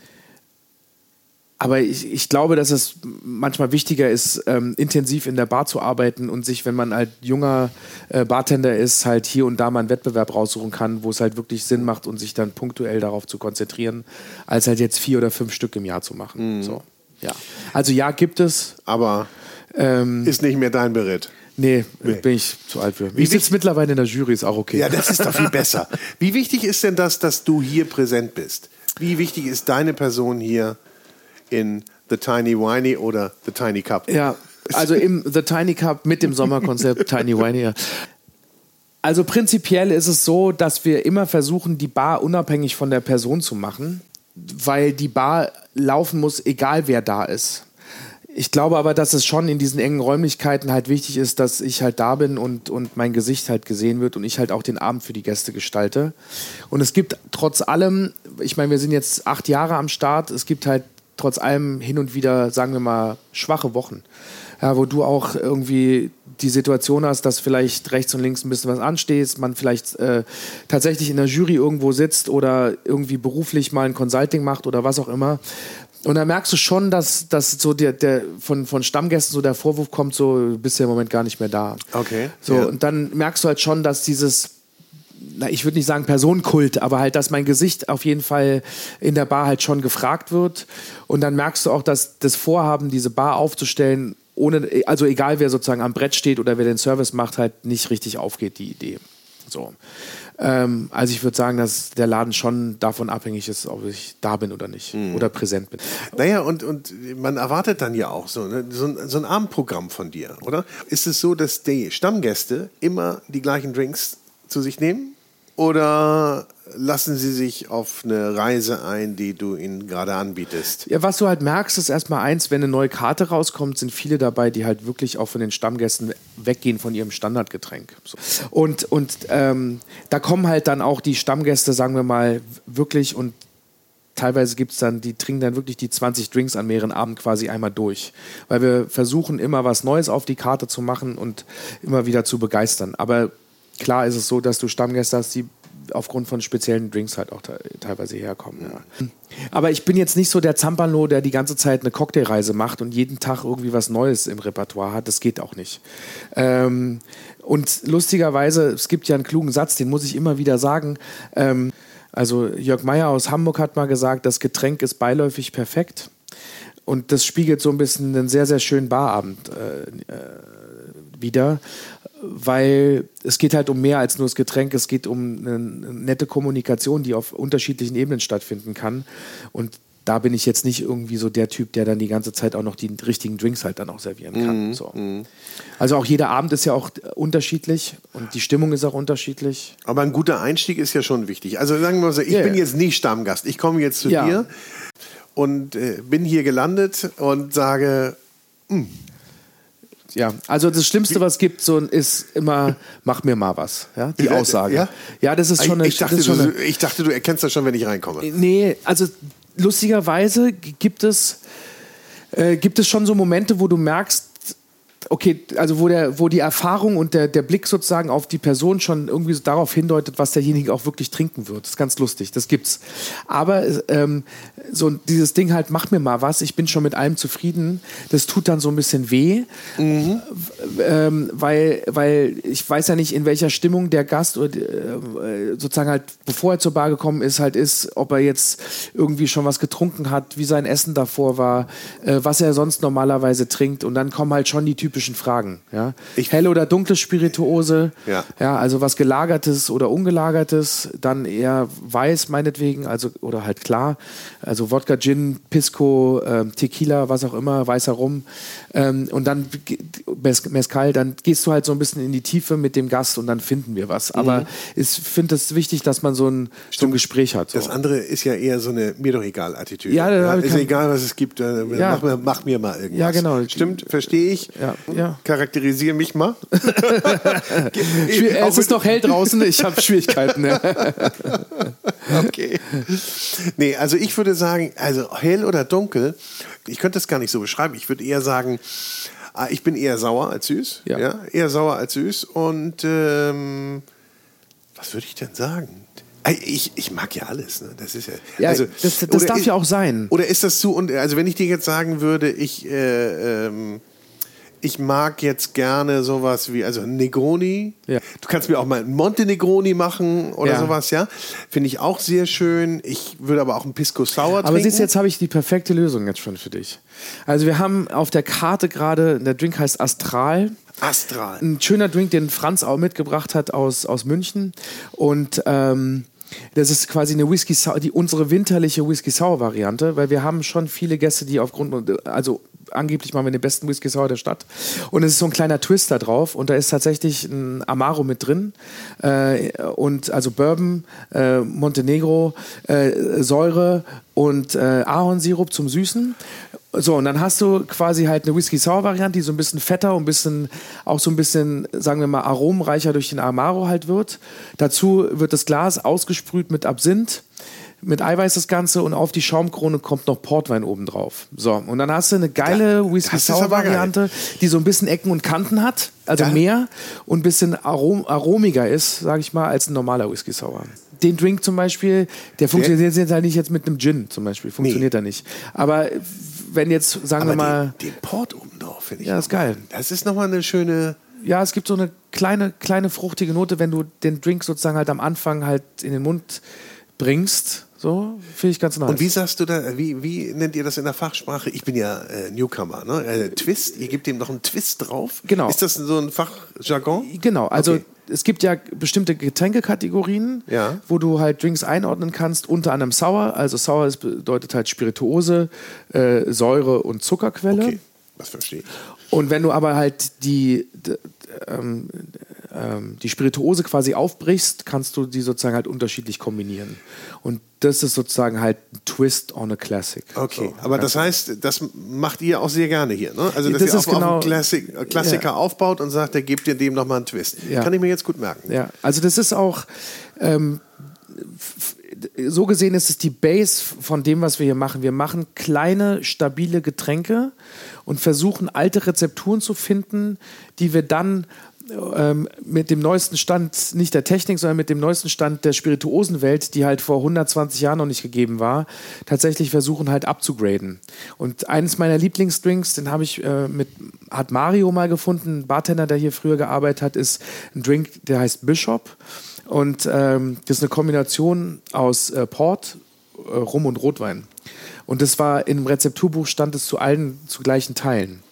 aber ich, ich, glaube, dass es manchmal wichtiger ist, ähm, intensiv in der Bar zu arbeiten und sich, wenn man halt junger äh, Bartender ist, halt hier und da mal einen Wettbewerb raussuchen kann, wo es halt wirklich Sinn macht und sich dann punktuell darauf zu konzentrieren, als halt jetzt vier oder fünf Stück im Jahr zu machen. Mhm. So. Ja. Also ja, gibt es. Aber ähm, ist nicht mehr dein Beritt. Nee, nee, bin ich zu alt für. Ich sitze mittlerweile in der Jury, ist auch okay. Ja, das ist doch viel besser. Wie wichtig ist denn das, dass du hier präsent bist? Wie wichtig ist deine Person hier in The Tiny Winey oder The Tiny Cup? Ja, also im The Tiny Cup mit dem Sommerkonzept Tiny Winey. Also prinzipiell ist es so, dass wir immer versuchen, die Bar unabhängig von der Person zu machen weil die Bar laufen muss, egal wer da ist. Ich glaube aber, dass es schon in diesen engen Räumlichkeiten halt wichtig ist, dass ich halt da bin und, und mein Gesicht halt gesehen wird und ich halt auch den Abend für die Gäste gestalte. Und es gibt trotz allem, ich meine, wir sind jetzt acht Jahre am Start, es gibt halt trotz allem hin und wieder, sagen wir mal, schwache Wochen. Ja, wo du auch irgendwie die Situation hast, dass vielleicht rechts und links ein bisschen was ansteht, man vielleicht äh, tatsächlich in der Jury irgendwo sitzt oder irgendwie beruflich mal ein Consulting macht oder was auch immer. Und da merkst du schon, dass, dass so der, der von, von Stammgästen so der Vorwurf kommt, so du bist ja im Moment gar nicht mehr da. Okay. So, ja. und dann merkst du halt schon, dass dieses na, ich würde nicht sagen Personenkult, aber halt, dass mein Gesicht auf jeden Fall in der Bar halt schon gefragt wird. Und dann merkst du auch, dass das Vorhaben, diese Bar aufzustellen, ohne, also egal wer sozusagen am Brett steht oder wer den Service macht, halt nicht richtig aufgeht, die Idee. So. Ähm, also ich würde sagen, dass der Laden schon davon abhängig ist, ob ich da bin oder nicht mhm. oder präsent bin. Naja, und, und man erwartet dann ja auch so, ne, so, ein, so ein Abendprogramm von dir, oder? Ist es so, dass die Stammgäste immer die gleichen Drinks zu sich nehmen? Oder lassen sie sich auf eine Reise ein, die du ihnen gerade anbietest? Ja, was du halt merkst, ist erstmal eins, wenn eine neue Karte rauskommt, sind viele dabei, die halt wirklich auch von den Stammgästen weggehen von ihrem Standardgetränk. Und, und ähm, da kommen halt dann auch die Stammgäste, sagen wir mal, wirklich und teilweise gibt es dann, die trinken dann wirklich die 20 Drinks an mehreren Abend quasi einmal durch. Weil wir versuchen immer was Neues auf die Karte zu machen und immer wieder zu begeistern. Aber klar ist es so, dass du Stammgäste hast, die aufgrund von speziellen Drinks halt auch teilweise herkommen. Ja. Aber ich bin jetzt nicht so der Zampano, der die ganze Zeit eine Cocktailreise macht und jeden Tag irgendwie was Neues im Repertoire hat. Das geht auch nicht. Ähm, und lustigerweise, es gibt ja einen klugen Satz, den muss ich immer wieder sagen. Ähm, also Jörg Meyer aus Hamburg hat mal gesagt, das Getränk ist beiläufig perfekt. Und das spiegelt so ein bisschen einen sehr, sehr schönen Barabend äh, äh wieder weil es geht halt um mehr als nur das Getränk, es geht um eine nette Kommunikation, die auf unterschiedlichen Ebenen stattfinden kann. Und da bin ich jetzt nicht irgendwie so der Typ, der dann die ganze Zeit auch noch die richtigen Drinks halt dann auch servieren kann. Mhm. So. Mhm. Also auch jeder Abend ist ja auch unterschiedlich und die Stimmung ist auch unterschiedlich. Aber ein guter Einstieg ist ja schon wichtig. Also sagen wir mal so, ich yeah. bin jetzt nicht Stammgast. Ich komme jetzt zu ja. dir und äh, bin hier gelandet und sage, hm, ja. Also das Schlimmste, was es gibt, so ist immer, mach mir mal was. Ja, die Aussage. Ja, ja das ist schon eine. Ich dachte, schon eine, ich dachte, du erkennst das schon, wenn ich reinkomme. Nee, also lustigerweise gibt es, äh, gibt es schon so Momente, wo du merkst, okay, also wo, der, wo die Erfahrung und der, der Blick sozusagen auf die Person schon irgendwie so darauf hindeutet, was derjenige auch wirklich trinken wird. Das ist ganz lustig, das gibt's. Aber ähm, so dieses Ding halt, mach mir mal was, ich bin schon mit allem zufrieden, das tut dann so ein bisschen weh, mhm. ähm, weil, weil ich weiß ja nicht, in welcher Stimmung der Gast oder, äh, sozusagen halt, bevor er zur Bar gekommen ist, halt ist, ob er jetzt irgendwie schon was getrunken hat, wie sein Essen davor war, äh, was er sonst normalerweise trinkt und dann kommen halt schon die Typen typischen Fragen. Ja? Ich- Hell oder dunkle Spirituose, Ja. ja, also was gelagertes oder ungelagertes, dann eher weiß meinetwegen, also oder halt klar, also Wodka, Gin, Pisco, ähm, Tequila, was auch immer, weißer Rum ähm, und dann Mes Mezcal, dann gehst du halt so ein bisschen in die Tiefe mit dem Gast und dann finden wir was. Aber ich finde es wichtig, dass man so ein, so ein Gespräch hat. So. Das andere ist ja eher so eine mir doch egal Attitüde. Ja, ich ist egal, was es gibt. äh, Ja. Mach, mir, mach mir mal irgendwas. Ja, genau. Stimmt, verstehe ich. Ja, ja. Charakterisiere mich mal. Es ist noch hell draußen, ich habe Schwierigkeiten. Ja. Okay. Nee, also ich würde sagen, also hell oder dunkel, ich könnte das gar nicht so beschreiben. Ich würde eher sagen, ah, ich bin eher sauer als süß. Ja. eher sauer als süß. Und ähm, was würde ich denn sagen? Ich, ich mag ja alles. Ne? Das ist ja. Ja, also, das- das darf ist- ja auch sein. Oder ist das zu? Und also wenn ich dir jetzt sagen würde, ich äh, ähm, ich mag jetzt gerne sowas wie, also Negroni. Ja. Du kannst mir auch mal einen Monte Negroni machen oder Ja. sowas, ja. Finde ich auch sehr schön. Ich würde aber auch einen Pisco Sour Aber trinken. siehst du, jetzt habe ich die perfekte Lösung jetzt schon für dich. Also wir haben auf der Karte gerade, der Drink heißt Astral. Astral. Ein schöner Drink, den Franz auch mitgebracht hat aus, aus München. Und ähm, das ist quasi eine Whisky Sour, die unsere winterliche Whisky Sour Variante, weil wir haben schon viele Gäste, die aufgrund, also angeblich machen wir den besten Whisky Sour der Stadt. Und es ist so ein kleiner Twist da drauf und da ist tatsächlich ein Amaro mit drin äh, und also Bourbon, äh, Montenegro, äh, Säure und äh, Ahornsirup zum Süßen. So, und dann hast du quasi halt eine Whisky-Sour-Variante, die so ein bisschen fetter und ein bisschen, auch so ein bisschen, sagen wir mal, aromenreicher durch den Amaro halt wird. Dazu wird das Glas ausgesprüht mit Absinth, mit Eiweiß das Ganze und auf die Schaumkrone kommt noch Portwein oben drauf. So, und dann hast du eine geile das ist aber Whisky-Sour-Variante, die so ein bisschen Ecken und Kanten hat, also Ja. mehr und ein bisschen arom aromiger ist, sage ich mal, als ein normaler Whisky-Sour. Den Drink zum Beispiel, der funktioniert jetzt halt nicht jetzt mit einem Gin zum Beispiel, funktioniert er nicht. Aber wenn jetzt, sagen aber wir mal, den, den Port oben drauf finde ich. Ja, ist noch mal- geil. Das ist nochmal eine schöne. ja, es gibt so eine kleine, kleine fruchtige Note, wenn du den Drink sozusagen halt am Anfang halt in den Mund bringst. So, finde ich ganz nice. Und wie sagst du da, wie, wie nennt ihr das in der Fachsprache? Ich bin ja äh, Newcomer, ne? Äh, Twist, ihr gebt dem noch einen Twist drauf. Genau. Ist das so ein Fachjargon? Genau, also Okay. es gibt ja bestimmte Getränkekategorien, Ja. wo du halt Drinks einordnen kannst, unter anderem Sour. Also Sour bedeutet halt Spirituose, äh, Säure und Zuckerquelle. Okay, das verstehe ich. Und wenn du aber halt die, d- ähm, ähm, die Spirituose quasi aufbrichst, kannst du die sozusagen halt unterschiedlich kombinieren. Und das ist sozusagen halt ein Twist on a Classic. Okay, So, aber das heißt, das macht ihr auch sehr gerne hier, ne? Also, dass Das ihr ist auf, genau- auf einen äh, Klassiker Ja. aufbaut und sagt, der gibt dir dem nochmal einen Twist. Ja. Kann ich mir jetzt gut merken. Ja, also das ist auch, ähm, so gesehen ist es die Base von dem, was wir hier machen. Wir machen kleine, stabile Getränke und versuchen alte Rezepturen zu finden, die wir dann ähm, mit dem neuesten Stand, nicht der Technik, sondern mit dem neuesten Stand der Spirituosenwelt, die halt vor 120 Jahren noch nicht gegeben war, tatsächlich versuchen halt abzugraden. Und eines meiner Lieblingsdrinks, den habe ich äh, mit, hat Mario mal gefunden, ein Bartender, der hier früher gearbeitet hat, ist ein Drink, der heißt Bishop. Und ähm, das ist eine Kombination aus äh, Port, äh, Rum und Rotwein. Und das war im Rezepturbuch stand es zu allen zu gleichen Teilen.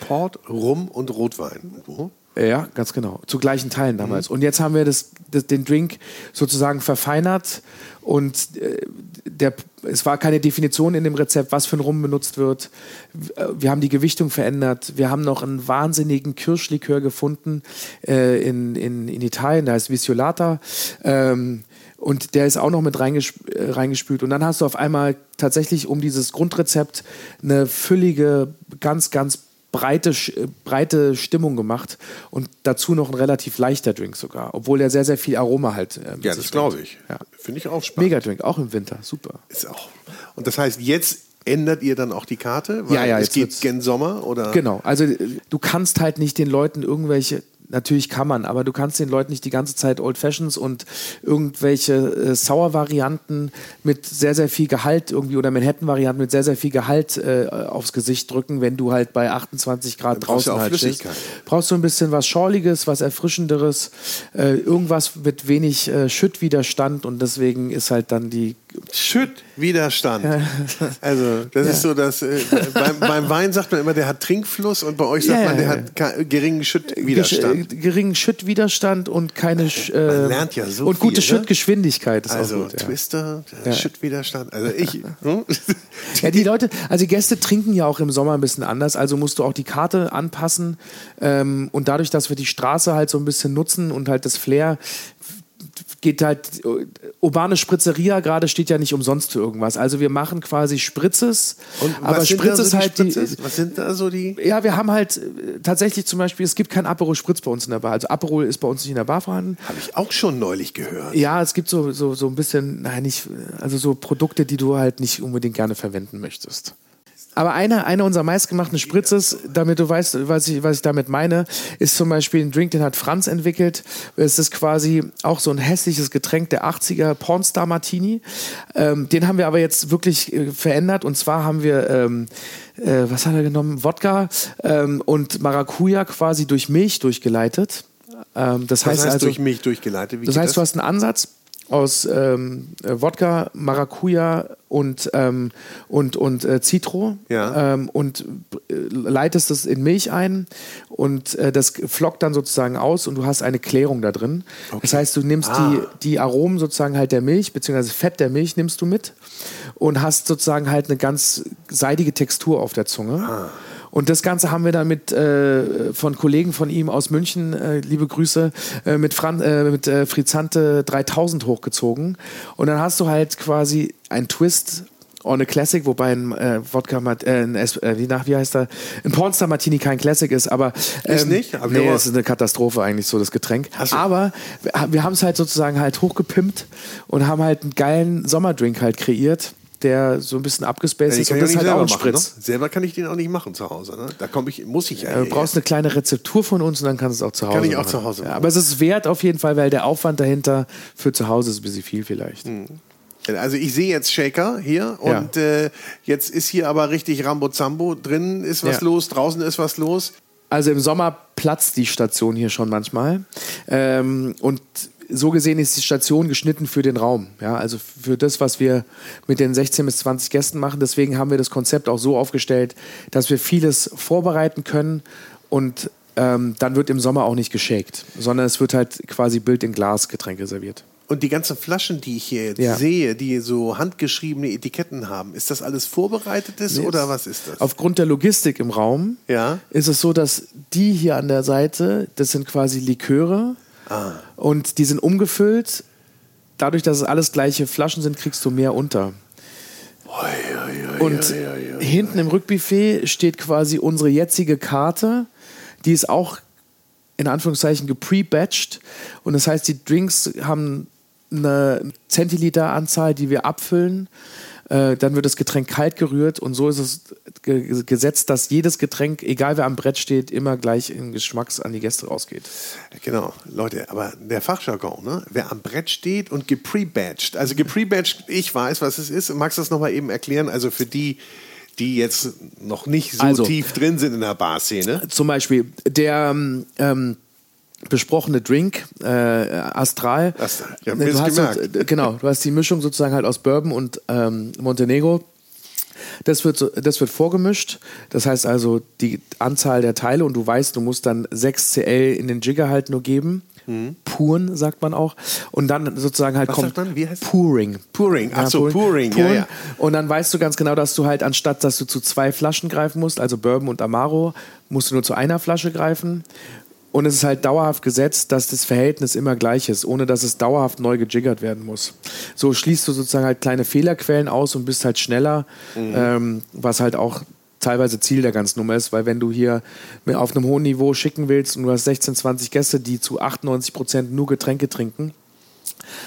Port, Rum und Rotwein. Mhm. Ja, ganz genau. Zu gleichen Teilen damals. Und jetzt haben wir das, das, den Drink sozusagen verfeinert und äh, der, es war keine Definition in dem Rezept, was für ein Rum benutzt wird. Wir haben die Gewichtung verändert. Wir haben noch einen wahnsinnigen Kirschlikör gefunden äh, in, in, in Italien, der heißt Visiolata. Ähm, und der ist auch noch mit reingesp äh, reingespült. Und dann hast du auf einmal tatsächlich um dieses Grundrezept eine füllige, ganz, ganz breite, äh, breite Stimmung gemacht und dazu noch ein relativ leichter Drink sogar, obwohl er sehr, sehr viel Aroma halt. äh, mit Ja, das glaube ich. Ja. Finde ich auch spannend. Mega Drink, auch im Winter, super. Ist auch. Und das heißt, jetzt ändert ihr dann auch die Karte? Weil Ja, ja, es jetzt geht gen Sommer oder? Genau, also äh, du kannst halt nicht den Leuten irgendwelche, natürlich kann man, aber du kannst den Leuten nicht die ganze Zeit Old Fashions und irgendwelche äh, Sour-Varianten mit sehr, sehr viel Gehalt irgendwie oder Manhattan-Varianten mit sehr, sehr viel Gehalt äh, aufs Gesicht drücken, wenn du halt bei 28 Grad Dann brauchst draußen auch halt stehst. Brauchst du ein bisschen was Schorliges, was Erfrischenderes, äh, irgendwas mit wenig äh, Schüttwiderstand und deswegen ist halt dann die Schüttwiderstand. Also, das ja. ist so, dass äh, beim, beim, Wein sagt man immer, der hat Trinkfluss und bei euch sagt ja, man, der hat geringen Schüttwiderstand. Gesch geringen Schüttwiderstand und keine äh, man lernt ja so und viel, gute ne? Schüttgeschwindigkeit. also gut, Twister, Schüttwiderstand. Also ich. Hm? Ja, die Leute, also Gäste trinken ja auch im Sommer ein bisschen anders, also musst du auch die Karte anpassen ähm, und dadurch, dass wir die Straße halt so ein bisschen nutzen und halt das Flair geht halt, urbane Spritzeria gerade steht ja nicht umsonst für irgendwas. Also wir machen quasi Spritzes, Und aber Spritzes so halt Spritzes? die. Was sind da so die? Ja, wir haben halt äh, tatsächlich zum Beispiel, es gibt kein Aperol Spritz bei uns in der Bar. Also Aperol ist bei uns nicht in der Bar vorhanden. Habe ich auch schon neulich gehört. Ja, es gibt so, so, so ein bisschen, nein, nicht, also so Produkte, die du halt nicht unbedingt gerne verwenden möchtest. Aber eine, eine unserer meistgemachten Spritzes, damit du weißt, was ich, was ich damit meine, ist zum Beispiel ein Drink, den hat Franz entwickelt. Es ist quasi auch so ein hässliches Getränk der 80er, Pornstar Martini. Ähm, den haben wir aber jetzt wirklich äh, verändert. Und zwar haben wir, ähm, äh, was hat er genommen? Wodka ähm, und Maracuja quasi durch Milch durchgeleitet. Ähm, das heißt, heißt also, durch Milch durchgeleitet? Wie das heißt, das? du hast einen Ansatz aus ähm, Wodka, Maracuja und, ähm, und, und äh, Citro ja. ähm, und äh, leitest es in Milch ein und äh, das flockt dann sozusagen aus und du hast eine Klärung da drin. Okay. Das heißt, du nimmst ah. die, die Aromen sozusagen halt der Milch, beziehungsweise Fett der Milch nimmst du mit und hast sozusagen halt eine ganz seidige Textur auf der Zunge. Ah. Und das Ganze haben wir dann mit äh, von Kollegen von ihm aus München, äh, liebe Grüße, äh, mit, Fran äh, mit äh, Frizante 3000 hochgezogen. Und dann hast du halt quasi ein Twist on a Classic, wobei ein äh, Wodka, äh, ein äh, wie, nach, wie heißt er? Ein Pornstar Martini kein Classic ist, aber ähm, ist nicht. Aber nee, es ist eine Katastrophe eigentlich so das Getränk. So. Aber wir, wir haben es halt sozusagen halt hochgepimpt und haben halt einen geilen Sommerdrink halt kreiert der so ein bisschen abgespaced ja, ist und das halt auch ein Spritz. ne? Selber kann ich den auch nicht machen zu Hause. Ne? Da komme ich, muss ich ja. Du brauchst eine kleine Rezeptur von uns und dann kannst du es auch zu Hause Kann ich auch machen. zu Hause machen. Ja, aber es ist wert auf jeden Fall, weil der Aufwand dahinter für zu Hause ist ein bisschen viel vielleicht. Hm. Also ich sehe jetzt Shaker hier und ja. äh, jetzt ist hier aber richtig Rambo Zambo. Drinnen ist was los, draußen ist was los. Also im Sommer platzt die Station hier schon manchmal. Ähm, und so gesehen ist die Station geschnitten für den Raum. Ja, also für das, was wir mit den 16 bis 20 Gästen machen. Deswegen haben wir das Konzept auch so aufgestellt, dass wir vieles vorbereiten können und ähm, dann wird im Sommer auch nicht geschakt, sondern es wird halt quasi Bild in Glas Getränke serviert. Und die ganzen Flaschen, die ich hier jetzt ja. sehe, die so handgeschriebene Etiketten haben, ist das alles vorbereitetes nee, oder was ist das? Aufgrund der Logistik im Raum ja. ist es so, dass die hier an der Seite, das sind quasi Liköre, Ah. Und die sind umgefüllt. Dadurch, dass es alles gleiche Flaschen sind, kriegst du mehr unter. Und hinten im Rückbuffet steht quasi unsere jetzige Karte. Die ist auch in Anführungszeichen gepre-batched. Und das heißt, die Drinks haben eine Zentiliter-Anzahl, die wir abfüllen. Äh, dann wird das Getränk kalt gerührt und so ist es ge gesetzt, dass jedes Getränk, egal wer am Brett steht, immer gleich in Geschmacks an die Gäste rausgeht. Genau, Leute, aber der Fachjargon, ne? wer am Brett steht und geprebatcht, also geprebatcht, ich weiß, was es ist. Magst du das nochmal eben erklären? Also für die, die jetzt noch nicht so also, tief drin sind in der Barszene. Zum Beispiel der ähm, besprochene Drink, äh, Astral. Astral. Ja, du hast gemerkt. So, genau, du hast die Mischung sozusagen halt aus Bourbon und ähm, Montenegro. Das wird, so, das wird vorgemischt. Das heißt also die Anzahl der Teile und du weißt, du musst dann 6 CL in den Jigger halt nur geben. Mhm. Puren sagt man auch. Und dann sozusagen halt Was kommt sagt man? Wie heißt Pouring. Pouring, ach so, Pouring. Pouring. Ja, ja. Und dann weißt du ganz genau, dass du halt anstatt, dass du zu zwei Flaschen greifen musst, also Bourbon und Amaro, musst du nur zu einer Flasche greifen. Und es ist halt dauerhaft gesetzt, dass das Verhältnis immer gleich ist, ohne dass es dauerhaft neu gejiggert werden muss. So schließt du sozusagen halt kleine Fehlerquellen aus und bist halt schneller, mhm. ähm, was halt auch teilweise Ziel der ganzen Nummer ist, weil wenn du hier auf einem hohen Niveau schicken willst und du hast 16, 20 Gäste, die zu 98 Prozent nur Getränke trinken,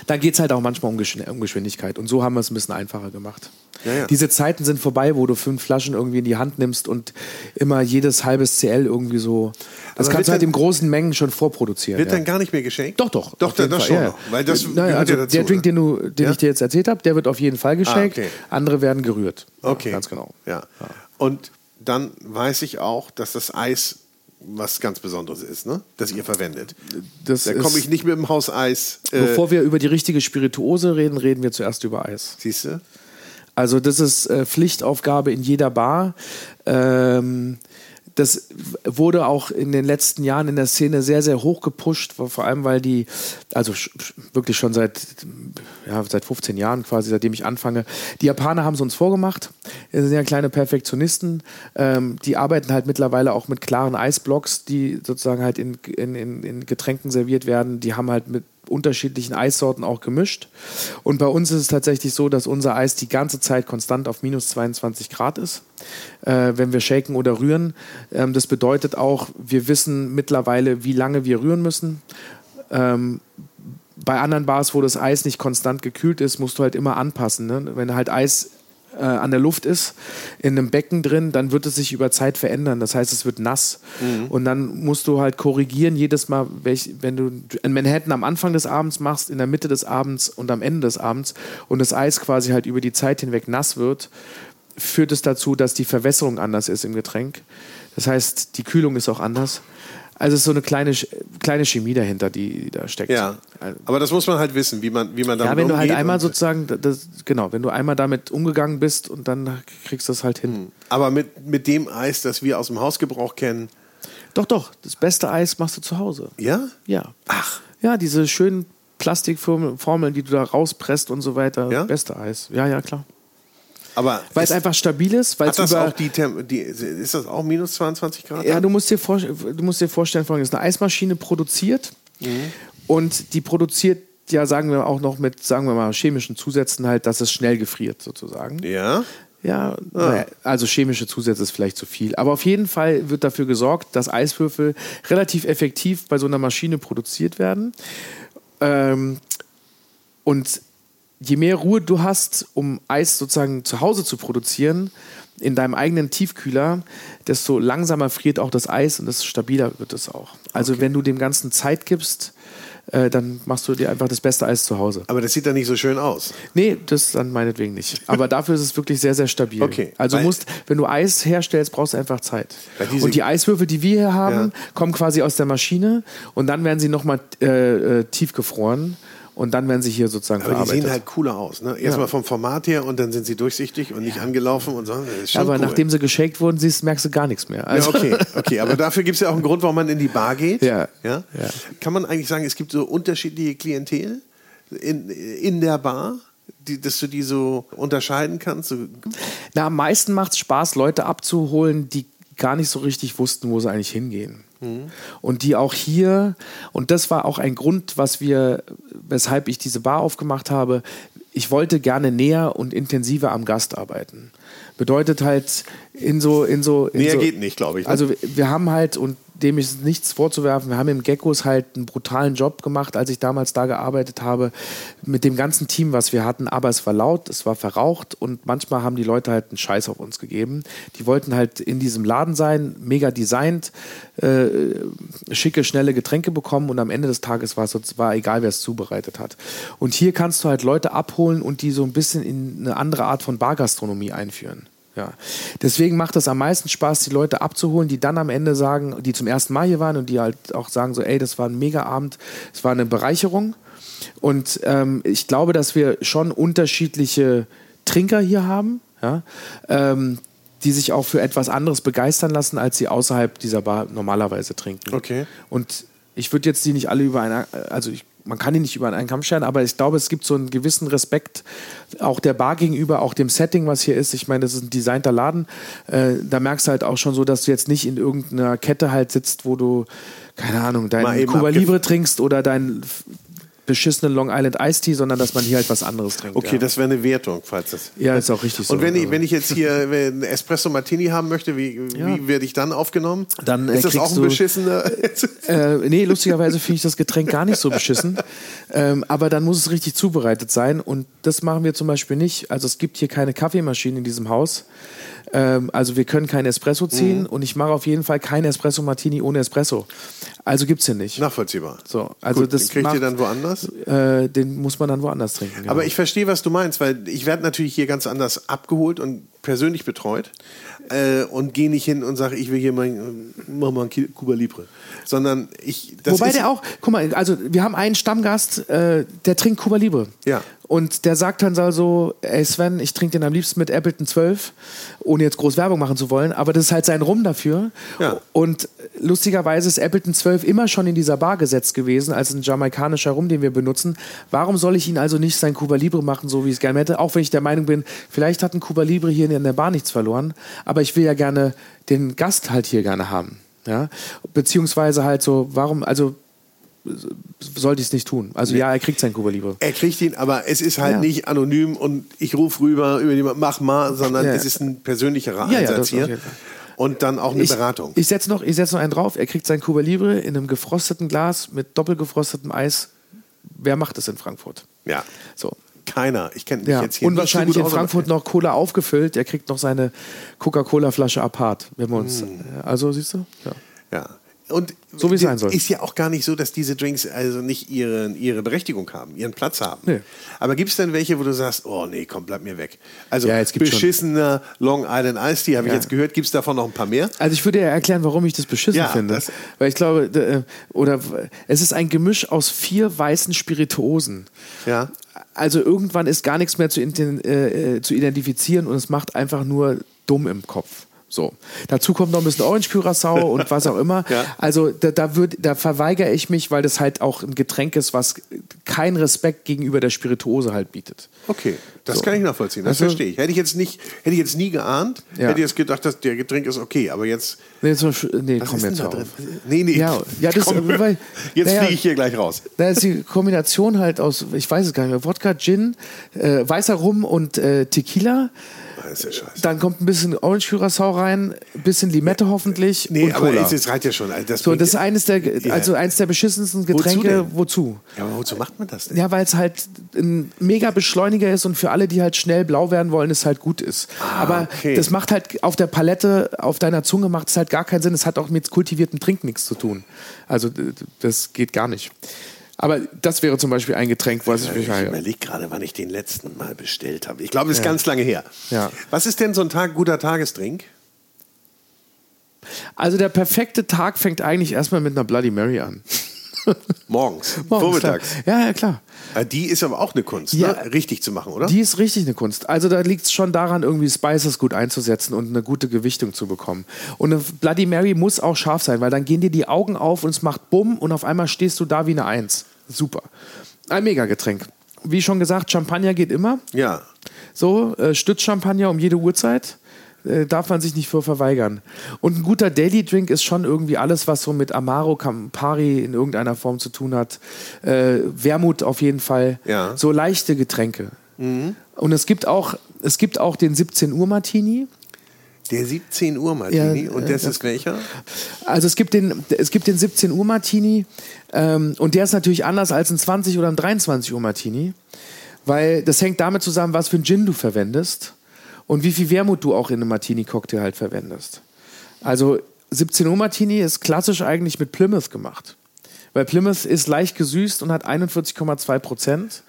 dann geht es halt auch manchmal um, Geschwindigkeit. Und so haben wir es ein bisschen einfacher gemacht. Ja, ja. Diese Zeiten sind vorbei, wo du fünf Flaschen irgendwie in die Hand nimmst und immer jedes halbes CL irgendwie so. Das Aber kannst du halt in großen Mengen schon vorproduzieren. Wird ja. dann gar nicht mehr geschenkt? Doch, doch. Doch, das, das schon. Noch, weil das naja, also dazu, der Drink, den, du, den ich dir jetzt erzählt habe, der wird auf jeden Fall geschenkt. Ah, okay. Andere werden gerührt. Okay. ganz genau. Ja. Und dann weiß ich auch, dass das Eis was ganz Besonderes ist, ne? das ihr verwendet. Das Da komme ich nicht mit dem Haus Eis. Äh, Bevor wir über die richtige Spirituose reden, reden wir zuerst über Eis. Siehst du? Also das ist äh, Pflichtaufgabe in jeder Bar. Ähm, das wurde auch in den letzten Jahren in der Szene sehr, sehr hoch gepusht, vor allem weil die, also wirklich schon seit, ja, seit 15 Jahren quasi, seitdem ich anfange. Die Japaner haben es uns vorgemacht. Das sind ja kleine Perfektionisten. Ähm, die arbeiten halt mittlerweile auch mit klaren Eisblocks, die sozusagen halt in, in, in Getränken serviert werden. Die haben halt mit unterschiedlichen Eissorten auch gemischt. Und bei uns ist es tatsächlich so, dass unser Eis die ganze Zeit konstant auf minus 22 Grad ist, äh, wenn wir shaken oder rühren. Ähm, das bedeutet auch, wir wissen mittlerweile, wie lange wir rühren müssen. Ähm, bei anderen Bars, wo das Eis nicht konstant gekühlt ist, musst du halt immer anpassen. Ne? Wenn halt Eis äh, an der Luft ist, in einem Becken drin, dann wird es sich über Zeit verändern. Das heißt, es wird nass. Und dann musst du halt korrigieren jedes Mal, welch, wenn du in Manhattan am Anfang des Abends machst, in der Mitte des Abends und am Ende des Abends und das Eis quasi halt über die Zeit hinweg nass wird, führt es dazu, dass die Verwässerung anders ist im Getränk. Das heißt, die Kühlung ist auch anders. Also es ist so eine kleine, kleine Chemie dahinter, die da steckt. Ja. Aber das muss man halt wissen, wie man, wie man damit Ja, wenn du halt umgeht einmal sozusagen, das, genau, wenn du einmal damit umgegangen bist und dann kriegst du es halt hin. Aber mit, mit dem Eis, das wir aus dem Hausgebrauch kennen, Doch, doch, das beste Eis machst du zu Hause. ja? Ja. Ach. Ja, diese schönen Plastikformeln, Formeln, die du da rauspresst und so weiter. Ja? Beste Eis. Ja, ja, klar. Aber Weil es einfach stabil ist, weil hat es das über. auch die, Tem die, ist das auch minus 22 Grad? Ja, du musst dir, vor, du musst dir vorstellen, folgendes: Eine Eismaschine produziert und die produziert ja, sagen wir auch noch mit, sagen wir mal, chemischen Zusätzen halt, dass es schnell gefriert sozusagen. Ja? Ja, naja, also chemische Zusätze ist vielleicht zu viel. Aber auf jeden Fall wird dafür gesorgt, dass Eiswürfel relativ effektiv bei so einer Maschine produziert werden. Ähm, und je mehr Ruhe du hast, um Eis sozusagen zu Hause zu produzieren, in deinem eigenen Tiefkühler, desto langsamer friert auch das Eis und desto stabiler wird es auch. Also wenn du dem Ganzen Zeit gibst, äh, dann machst du dir einfach das beste Eis zu Hause. Aber das sieht dann nicht so schön aus. Nee, das dann meinetwegen nicht. Aber dafür ist es wirklich sehr, sehr stabil. Okay, Also weil- musst, wenn du Eis herstellst, brauchst du einfach Zeit. Und die Eiswürfel, die wir hier haben, Ja. kommen quasi aus der Maschine und dann werden sie nochmal äh, äh, tiefgefroren und dann werden sie hier sozusagen Aber die verarbeitet. sehen halt cooler aus. Ne? Erstmal vom Format her und dann sind sie durchsichtig und nicht angelaufen und so. Aber cool. nachdem sie geshakt wurden, siehst, merkst du gar nichts mehr. Ja, Also, okay, okay, aber dafür gibt es ja auch einen Grund, warum man in die Bar geht. Ja. Ja? Ja. Kann man eigentlich sagen, es gibt so unterschiedliche Klientel in, in der Bar, die, dass du die so unterscheiden kannst? Na, am meisten macht es Spaß, Leute abzuholen, die gar nicht so richtig wussten, wo sie eigentlich hingehen. Und die auch hier, und das war auch ein Grund, was wir, weshalb ich diese Bar aufgemacht habe, ich wollte gerne näher und intensiver am Gast arbeiten. Bedeutet halt in so, in so. In Näher so, geht nicht, glaube ich, ne? Also wir- wir haben halt, und dem ist nichts vorzuwerfen, wir haben im Geckos halt einen brutalen Job gemacht, als ich damals da gearbeitet habe, mit dem ganzen Team, was wir hatten. Aber es war laut, es war verraucht und manchmal haben die Leute halt einen Scheiß auf uns gegeben. Die wollten halt in diesem Laden sein, mega designt, äh, schicke, schnelle Getränke bekommen und am Ende des Tages war es war egal, wer es zubereitet hat. Und hier kannst du halt Leute abholen und die so ein bisschen in eine andere Art von Bargastronomie einführen. Ja. Deswegen macht es am meisten Spaß, die Leute abzuholen, die dann am Ende sagen, die zum ersten Mal hier waren und die halt auch sagen so, ey, das war ein Mega-Abend, es war eine Bereicherung. Und ähm, ich glaube, dass wir schon unterschiedliche Trinker hier haben, ja, ähm, die sich auch für etwas anderes begeistern lassen, als sie außerhalb dieser Bar normalerweise trinken. Okay. Und ich würde jetzt die nicht alle über einen, also ich, man kann die nicht über einen Kamm scheren, aber ich glaube, es gibt so einen gewissen Respekt auch der Bar gegenüber, auch dem Setting, was hier ist. Ich meine, das ist ein designter Laden. Äh, da merkst du halt auch schon so, dass du jetzt nicht in irgendeiner Kette halt sitzt, wo du, keine Ahnung, dein Cuba Libre trinkst oder deinen f- beschissenen Long Island Iced Tea, sondern dass man hier halt was anderes trinkt. Okay, ja. das wäre eine Wertung, falls das. ja, ist auch richtig so. Und wenn ich, Also- wenn ich jetzt hier einen Espresso Martini haben möchte, wie, Ja. wie werde ich dann aufgenommen? Dann, äh, ist das auch ein beschissener. Äh, nee, lustigerweise finde ich das Getränk gar nicht so beschissen. Ähm, aber dann muss es richtig zubereitet sein. Und das machen wir zum Beispiel nicht. Also es gibt hier keine Kaffeemaschine in diesem Haus. Ähm, also wir können kein Espresso ziehen und ich mache auf jeden Fall kein Espresso Martini ohne Espresso. Also gibt es hier nicht. Nachvollziehbar. So, also Gut, das kriegt macht, ihr dann woanders? Sowas? Äh, den muss man dann woanders trinken. Genau. Aber ich verstehe, was du meinst, weil ich werde natürlich hier ganz anders abgeholt und persönlich betreut äh, und gehe nicht hin und sage, ich will hier mal, mach mal ein Cuba Libre. Sondern ich. Wobei der auch, guck mal, also wir haben einen Stammgast, äh, der trinkt Cuba Libre. Ja. Und der sagt dann so, ey Sven, ich trinke den am liebsten mit Appleton 12, ohne jetzt groß Werbung machen zu wollen, aber das ist halt sein Rum dafür. Ja. Und lustigerweise ist Appleton 12 immer schon in dieser Bar gesetzt gewesen, als ein jamaikanischer Rum, den wir benutzen. Warum soll ich ihn also nicht sein Cuba Libre machen, so wie ich es gerne hätte? Auch wenn ich der Meinung bin, vielleicht hat ein Cuba Libre hier in der Bar nichts verloren, aber ich will ja gerne den Gast halt hier gerne haben. Ja? Beziehungsweise halt so, warum, also sollte ich es nicht tun. Also ja, er kriegt sein Kuba Libre. Er kriegt ihn, aber es ist halt ja. nicht anonym und ich rufe rüber über jemanden, mach mal, sondern ja. es ist ein persönlicherer Einsatz hier. Und dann auch eine ich, Beratung. Ich setze noch, setz noch einen drauf. Er kriegt sein Kuba Libre in einem gefrosteten Glas mit doppelgefrostetem Eis. Wer macht das in Frankfurt? Ja. So. Keiner. Ich kenne ja. jetzt hier Und wahrscheinlich so in Frankfurt noch Cola aufgefüllt. Er kriegt noch seine Coca-Cola-Flasche apart, wenn wir uns. Mm. Also siehst du? Ja. ja. Und so wie es sein soll. Ist ja auch gar nicht so, dass diese Drinks also nicht ihre, ihre Berechtigung haben, ihren Platz haben. Nee. Aber gibt es denn welche, wo du sagst, oh nee, komm, bleib mir weg? Also ja, beschissener schon. Long Island Ice Tea, habe ja. ich jetzt gehört. Gibt es davon noch ein paar mehr? Also ich würde ja erklären, warum ich das beschissen ja, finde. Das Weil ich glaube, äh, oder es ist ein Gemisch aus vier weißen Spirituosen. Ja. Also irgendwann ist gar nichts mehr zu, äh, äh, zu identifizieren und es macht einfach nur dumm im Kopf. So. Dazu kommt noch ein bisschen Orange Curacao und was auch immer. Ja. Also da, da, würd, da verweigere ich mich, weil das halt auch ein Getränk ist, was keinen Respekt gegenüber der Spirituose halt bietet. Okay, das so. kann ich nachvollziehen. Das also, verstehe ich. Hätte ich jetzt nicht, hätte ich jetzt nie geahnt, ja. hätte ich jetzt gedacht, dass der Getränk ist okay, aber jetzt. Nee, zum, nee komm jetzt da? Nee, nee. Ja, ja das, komm, weil, jetzt naja, fliege ich hier gleich raus. Da ist die Kombination halt aus, ich weiß es gar nicht mehr, Wodka, Gin, äh, weißer Rum und äh, Tequila. Das ist ja scheiße. Dann kommt ein bisschen Orange Curacao rein, ein bisschen Limette hoffentlich. Nee, und aber es reicht ja schon. Das, so, das ist eines der, also eines der beschissensten Getränke. Wozu? wozu? Ja, aber wozu macht man das denn? Ja, weil es halt ein mega Beschleuniger ist und für alle, die halt schnell blau werden wollen, es halt gut ist. Ah, aber okay. das macht halt auf der Palette, auf deiner Zunge macht es halt gar keinen Sinn. Es hat auch mit kultiviertem Trink nichts zu tun. Also das geht gar nicht. Aber das wäre zum Beispiel ein Getränk, was ich mich Ich überlege gerade, wann ich den letzten Mal bestellt habe. Ich glaube, das ist ja. ganz lange her. Ja. Was ist denn so ein Tag, guter Tagestrink? Also der perfekte Tag fängt eigentlich erstmal mit einer Bloody Mary an. Morgens, Morgens vormittags. Klar. Ja, ja, klar. Ah, die ist aber auch eine Kunst, ja, ne? richtig zu machen, oder? Die ist richtig eine Kunst. Also da liegt es schon daran, irgendwie Spices gut einzusetzen und eine gute Gewichtung zu bekommen. Und eine Bloody Mary muss auch scharf sein, weil dann gehen dir die Augen auf und es macht Bumm und auf einmal stehst du da wie eine Eins. Super. Ein Mega-Getränk. Wie schon gesagt, Champagner geht immer. Ja. So, äh, Stützchampagner um jede Uhrzeit. Äh, darf man sich nicht vor verweigern. Und ein guter Daily Drink ist schon irgendwie alles, was so mit Amaro, Campari in irgendeiner Form zu tun hat. Äh, Wermut auf jeden Fall. Ja. So leichte Getränke. Mhm. Und es gibt auch, es gibt auch den 17 Uhr Martini. Der 17 Uhr Martini ja, und das ja. ist welcher? Also es gibt den, es gibt den 17 Uhr Martini ähm, und der ist natürlich anders als ein 20 oder ein 23 Uhr Martini, weil das hängt damit zusammen, was für ein Gin du verwendest und wie viel Wermut du auch in einem Martini-Cocktail halt verwendest. Also 17 Uhr Martini ist klassisch eigentlich mit Plymouth gemacht. Weil Plymouth ist leicht gesüßt und hat 41,2 Prozent.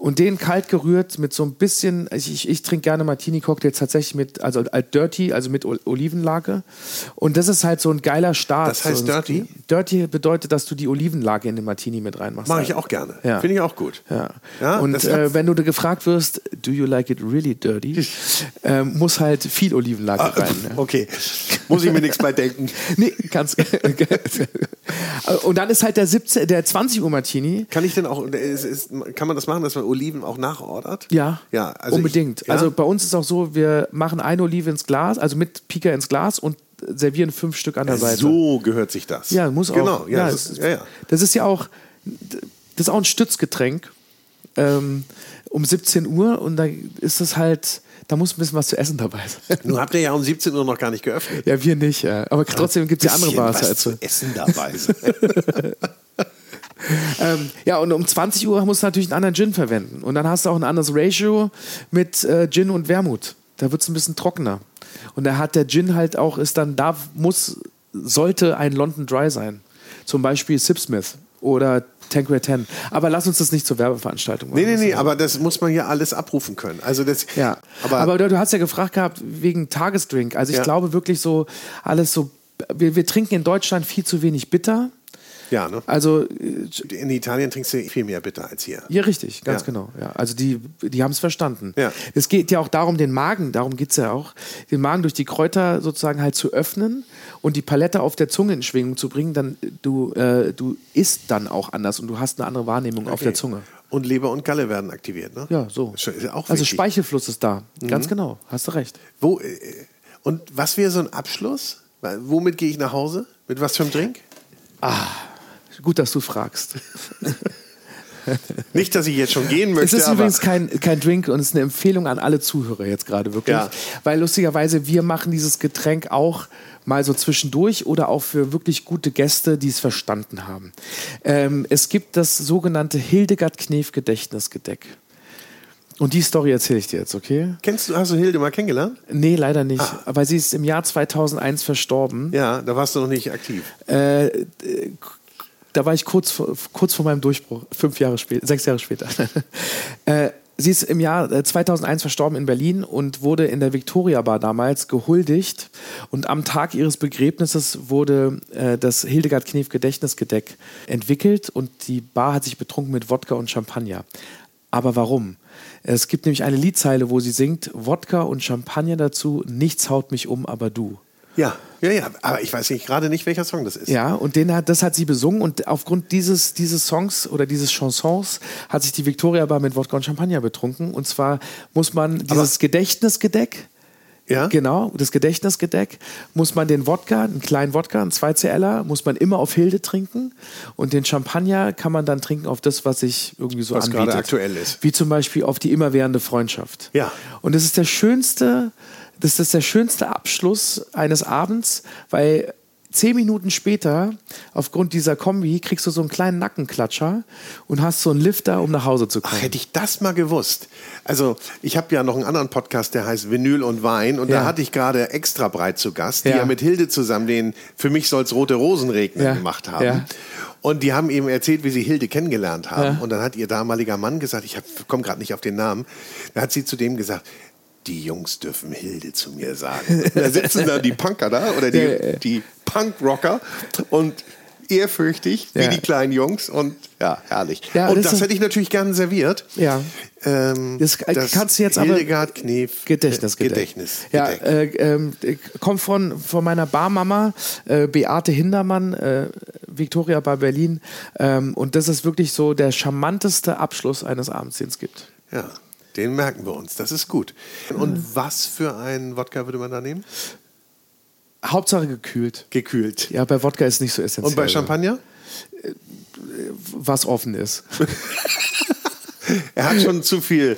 Und den kalt gerührt mit so ein bisschen, ich, ich, ich trinke gerne Martini-Cocktails tatsächlich mit, also alt Dirty, also mit Olivenlage. Und das ist halt so ein geiler Start. Das heißt so Dirty? Dirty bedeutet, dass du die Olivenlage in den Martini mit reinmachst. Mache ich auch gerne. Ja. Finde ich auch gut. Ja. ja und äh, wenn du gefragt wirst, do you like it really dirty, äh, muss halt viel Olivenlage ah, rein. Ne? Okay. Muss ich mir nichts bei denken. nee, kannst. und dann ist halt der 17, der 20 Uhr Martini. Kann ich denn auch, ist, ist, kann man das machen, dass man Oliven auch nachordert? Ja, ja also unbedingt. Ich, ja? Also bei uns ist auch so, wir machen eine Olive ins Glas, also mit Pika ins Glas und servieren fünf Stück an der Seite. So gehört sich das. Ja, muss auch. Genau, ja, ja, das, ist, ja, ja. das ist ja auch, das ist auch ein Stützgetränk ähm, um 17 Uhr und da ist es halt, da muss ein bisschen was zu essen dabei sein. Nun habt ihr ja um 17 Uhr noch gar nicht geöffnet. Ja, wir nicht, ja. aber trotzdem gibt es ja andere Bars. Was zu essen dabei sein. ähm, ja, und um 20 Uhr musst du natürlich einen anderen Gin verwenden. Und dann hast du auch ein anderes Ratio mit äh, Gin und Wermut. Da wird es ein bisschen trockener. Und da hat der Gin halt auch, ist dann, da muss, sollte ein London Dry sein. Zum Beispiel Sipsmith oder Tanqueray 10. Aber lass uns das nicht zur Werbeveranstaltung machen. Nee, nee, nee, aber das muss man ja alles abrufen können. Also das, ja, aber, aber du, du hast ja gefragt gehabt wegen Tagesdrink. Also ich Ja. glaube wirklich so alles so. Wir, wir trinken in Deutschland viel zu wenig bitter. Ja, ne? Also äh, In Italien trinkst du viel mehr bitter als hier. Ja, richtig, ganz Ja. genau. Ja, also die, die haben es verstanden. Ja. Es geht ja auch darum, den Magen, darum geht es ja auch, den Magen durch die Kräuter sozusagen halt zu öffnen und die Palette auf der Zunge in Schwingung zu bringen, dann du, äh, du isst dann auch anders und du hast eine andere Wahrnehmung auf der Zunge. Und Leber und Galle werden aktiviert, ne? Ja, so. Also. Mhm. Speichelfluss ist da. Ganz genau, hast du recht. Wo, äh, und was wäre so ein Abschluss? Womit gehe ich nach Hause? Mit was für einem Drink? Gut, dass du fragst. Nicht, dass ich jetzt schon gehen Es möchte, ist aber übrigens kein, kein Drink und es ist eine Empfehlung an alle Zuhörer jetzt gerade wirklich. Ja. Weil lustigerweise, wir machen dieses Getränk auch mal so zwischendurch oder auch für wirklich gute Gäste, die es verstanden haben. Ähm, es gibt das sogenannte Hildegard Knef Gedächtnisgedeck. Und die Story erzähle ich dir jetzt, okay? kennst du, hast du Hilde mal kennengelernt? Nee, leider nicht. Weil sie ist im Jahr 2001 verstorben. Ja, da warst du noch nicht aktiv. Äh, äh, da war ich kurz vor, kurz vor meinem Durchbruch, fünf Jahre später, sechs Jahre später. äh, sie ist im Jahr äh, 2001 verstorben in Berlin und wurde in der Victoria Bar damals gehuldigt. Und am Tag ihres Begräbnisses wurde äh, das Hildegard Knef Gedächtnisgedeck entwickelt und die Bar hat sich betrunken mit Wodka und Champagner. Aber warum? Es gibt nämlich eine Liedzeile, wo sie singt: Wodka und Champagner dazu, nichts haut mich um, aber du. Ja, ja, ja. Aber ich weiß nicht gerade nicht, welcher Song das ist. Ja, und den hat, das hat sie besungen und aufgrund dieses, dieses Songs oder dieses Chansons hat sich die Victoria Bar mit Wodka und Champagner betrunken. Und zwar muss man dieses Gedächtnisgedeck, Ja? genau, das Gedächtnisgedeck, muss man den Wodka, einen kleinen Wodka, einen 2CLer, muss man immer auf Hilde trinken und den Champagner kann man dann trinken auf das, was sich irgendwie so Was anbietet. gerade aktuell ist. Wie zum Beispiel auf die immerwährende Freundschaft. Ja. Und das ist der schönste, das ist der schönste Abschluss eines Abends, weil zehn Minuten später, aufgrund dieser Kombi, kriegst du so einen kleinen Nackenklatscher und hast so einen Lifter, um nach Hause zu kommen. Ach, hätte ich das mal gewusst. Also, ich habe ja noch einen anderen Podcast, der heißt Vinyl und Wein. Und Ja. da hatte ich gerade extra breit zu Gast, die Ja. ja, mit Hilde zusammen den Für mich soll's rote Rosen regnen Ja. gemacht haben. Und die haben eben erzählt, wie sie Hilde kennengelernt haben. Und dann hat ihr damaliger Mann gesagt, ich komme gerade nicht auf den Namen, da hat sie zu dem gesagt, die Jungs dürfen Hilde zu mir sagen. Da sitzen da die Punker da oder die, Ja, ja, ja. die Punkrocker und ehrfürchtig wie Ja. die kleinen Jungs und ja, herrlich. Ja, und das das, hätte ich natürlich gern serviert. Ja. Ähm, Das kannst du jetzt aber- Hildegard Knef Gedächtnisgedeck. Gedächtnis. Ja, Gedeck. äh, äh, kommt von, von meiner Barmama, äh, Beate Hindermann, äh, Victoria Bar Berlin. Ähm, und das ist wirklich so der charmanteste Abschluss eines Abends, den es gibt. ja, den merken wir uns. Das ist gut. Und was für einen Wodka würde man da nehmen? Hauptsache gekühlt. Gekühlt. Ja, bei Wodka ist nicht so essentiell. Und bei Champagner? Was offen ist. Er hat schon zu viel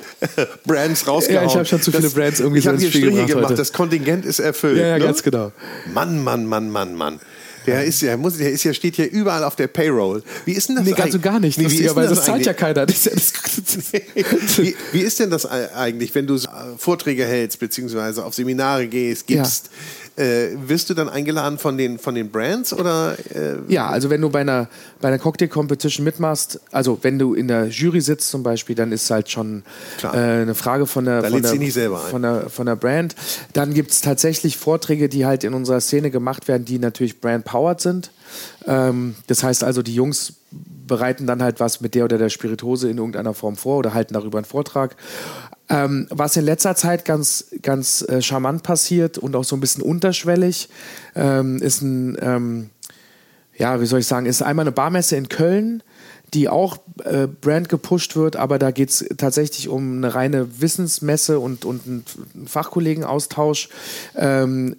Brands rausgehauen. Ja, ich hab schon zu viele Brands irgendwie Ich so habe ins hier Spiel gemacht. heute. Das Kontingent ist erfüllt. Ja, ja, ne? ganz genau. Mann, Mann, Mann, Mann, Mann. Der ist ja, muss, der ist ja, steht ja überall auf der Payroll. Wie ist denn das Nee, ganz und gar nicht. Nee, wie, ist denn das Das zahlt ja eigentlich? keiner. Das ja wie, wie ist denn das eigentlich, wenn du äh, Vorträge hältst, beziehungsweise auf Seminare gehst, gibst? Äh, wirst du dann eingeladen von den, von den Brands oder? Äh, Ja, also wenn du bei einer, bei einer Cocktail-Competition mitmachst, also wenn du in der Jury sitzt zum Beispiel, dann ist halt schon äh, eine Frage von der, Da von, der, nicht selber ein. von, der, von der Brand. Dann gibt es tatsächlich Vorträge, die halt in unserer Szene gemacht werden, die natürlich brand-powered sind. Ähm, das heißt also, die Jungs bereiten dann halt was mit der oder der Spirituose in irgendeiner Form vor oder halten darüber einen Vortrag. Ähm, was in letzter Zeit ganz, ganz äh, charmant passiert und auch so ein bisschen unterschwellig, ähm, ist ein, ähm, ja, wie soll ich sagen, ist einmal eine Barmesse in Köln, die auch äh, Brand gepusht wird, aber da geht es tatsächlich um eine reine Wissensmesse und, und einen Fachkollegenaustausch. Ähm,